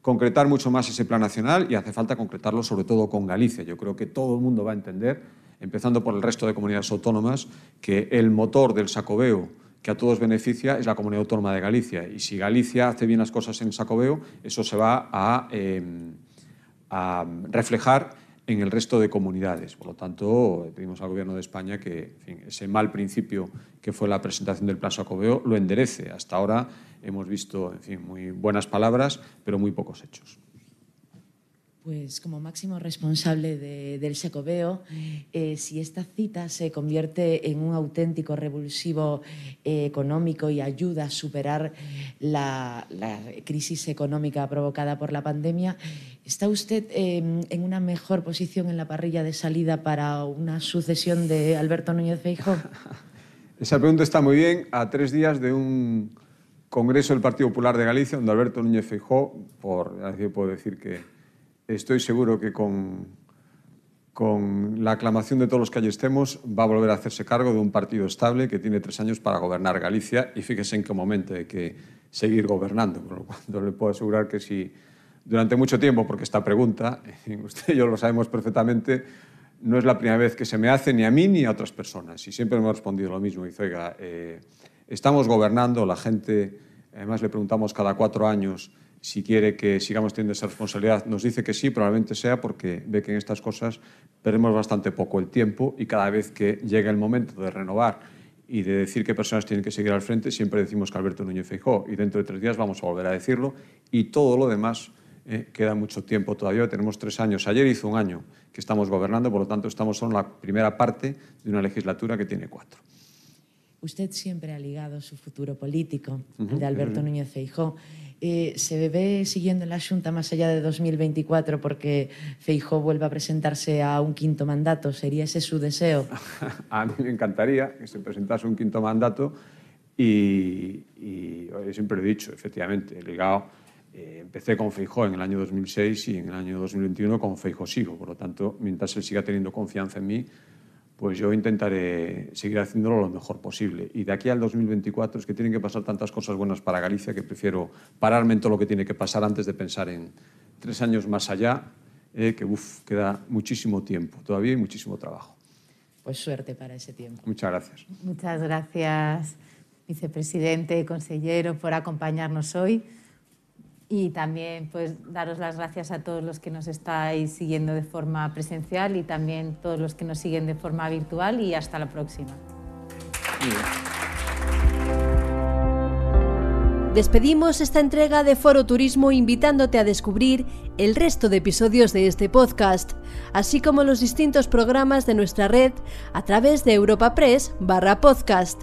concretar mucho más ese plan nacional y hace falta concretarlo sobre todo con Galicia. Yo creo que todo el mundo va a entender empezando por el resto de comunidades autónomas, que el motor del sacobeo que a todos beneficia es la comunidad autónoma de Galicia. Y si Galicia hace bien las cosas en sacobeo, eso se va a, eh, a reflejar en el resto de comunidades. Por lo tanto, pedimos al Gobierno de España que en fin, ese mal principio que fue la presentación del plan Sacobeo lo enderece. Hasta ahora hemos visto en fin, muy buenas palabras, pero muy pocos hechos. Pues como máximo responsable de, del Secoveo, eh, si esta cita se convierte en un auténtico revulsivo eh, económico y ayuda a superar la, la, crisis económica provocada por la pandemia, ¿está usted eh, en una mejor posición en la parrilla de salida para una sucesión de Alberto Núñez Feijóo? [laughs] Esa pregunta está muy bien a tres días de un congreso del Partido Popular de Galicia donde Alberto Núñez Feijóo, por, puedo decir que estoy seguro que con, con la aclamación de todos los que allí estemos va a volver a hacerse cargo de un partido estable que tiene tres años para gobernar Galicia y fíjese en qué momento hay que seguir gobernando. Por lo cual le puedo asegurar que si durante mucho tiempo, porque esta pregunta, [laughs] usted y yo lo sabemos perfectamente, no es la primera vez que se me hace ni a mí ni a otras personas. Y siempre me ha respondido lo mismo. Dice, oiga, eh, estamos gobernando, la gente, además le preguntamos cada cuatro años si quiere que sigamos teniendo esa responsabilidad, nos dice que sí, probablemente sea porque ve que en estas cosas perdemos bastante poco el tiempo y cada vez que llega el momento de renovar y de decir qué personas tienen que seguir al frente, siempre decimos que Alberto Núñez Feijóo y dentro de tres días vamos a volver a decirlo y todo lo demás eh, queda mucho tiempo todavía, tenemos tres años, ayer hizo un año que estamos gobernando, por lo tanto estamos en la primera parte de una legislatura que tiene cuatro. Usted siempre ha ligado su futuro político, uh -huh, de Alberto uh -huh. Núñez Feijóo eh, se ve siguiendo en la Xunta más allá de 2024 porque Feijó vuelve a presentarse a un quinto mandato? ¿Sería ese su deseo? [laughs] a mí me encantaría que se presentase un quinto mandato y, y siempre he dicho, efectivamente, ligado, eh, empecé con Feijó en el año 2006 y en el año 2021 con Feijó sigo. Por lo tanto, mientras él siga teniendo confianza en mí, pues yo intentaré seguir haciéndolo lo mejor posible. Y de aquí al 2024 es que tienen que pasar tantas cosas buenas para Galicia que prefiero pararme en todo lo que tiene que pasar antes de pensar en tres años más allá eh, que uf, queda muchísimo tiempo todavía y muchísimo trabajo. Pues suerte para ese tiempo. Muchas gracias. Muchas gracias, vicepresidente, consejero, por acompañarnos hoy. Y también pues daros las gracias a todos los que nos estáis siguiendo de forma presencial y también todos los que nos siguen de forma virtual y hasta la próxima. Despedimos esta entrega de Foro Turismo invitándote a descubrir el resto de episodios de este podcast, así como los distintos programas de nuestra red a través de Europa Press barra podcast.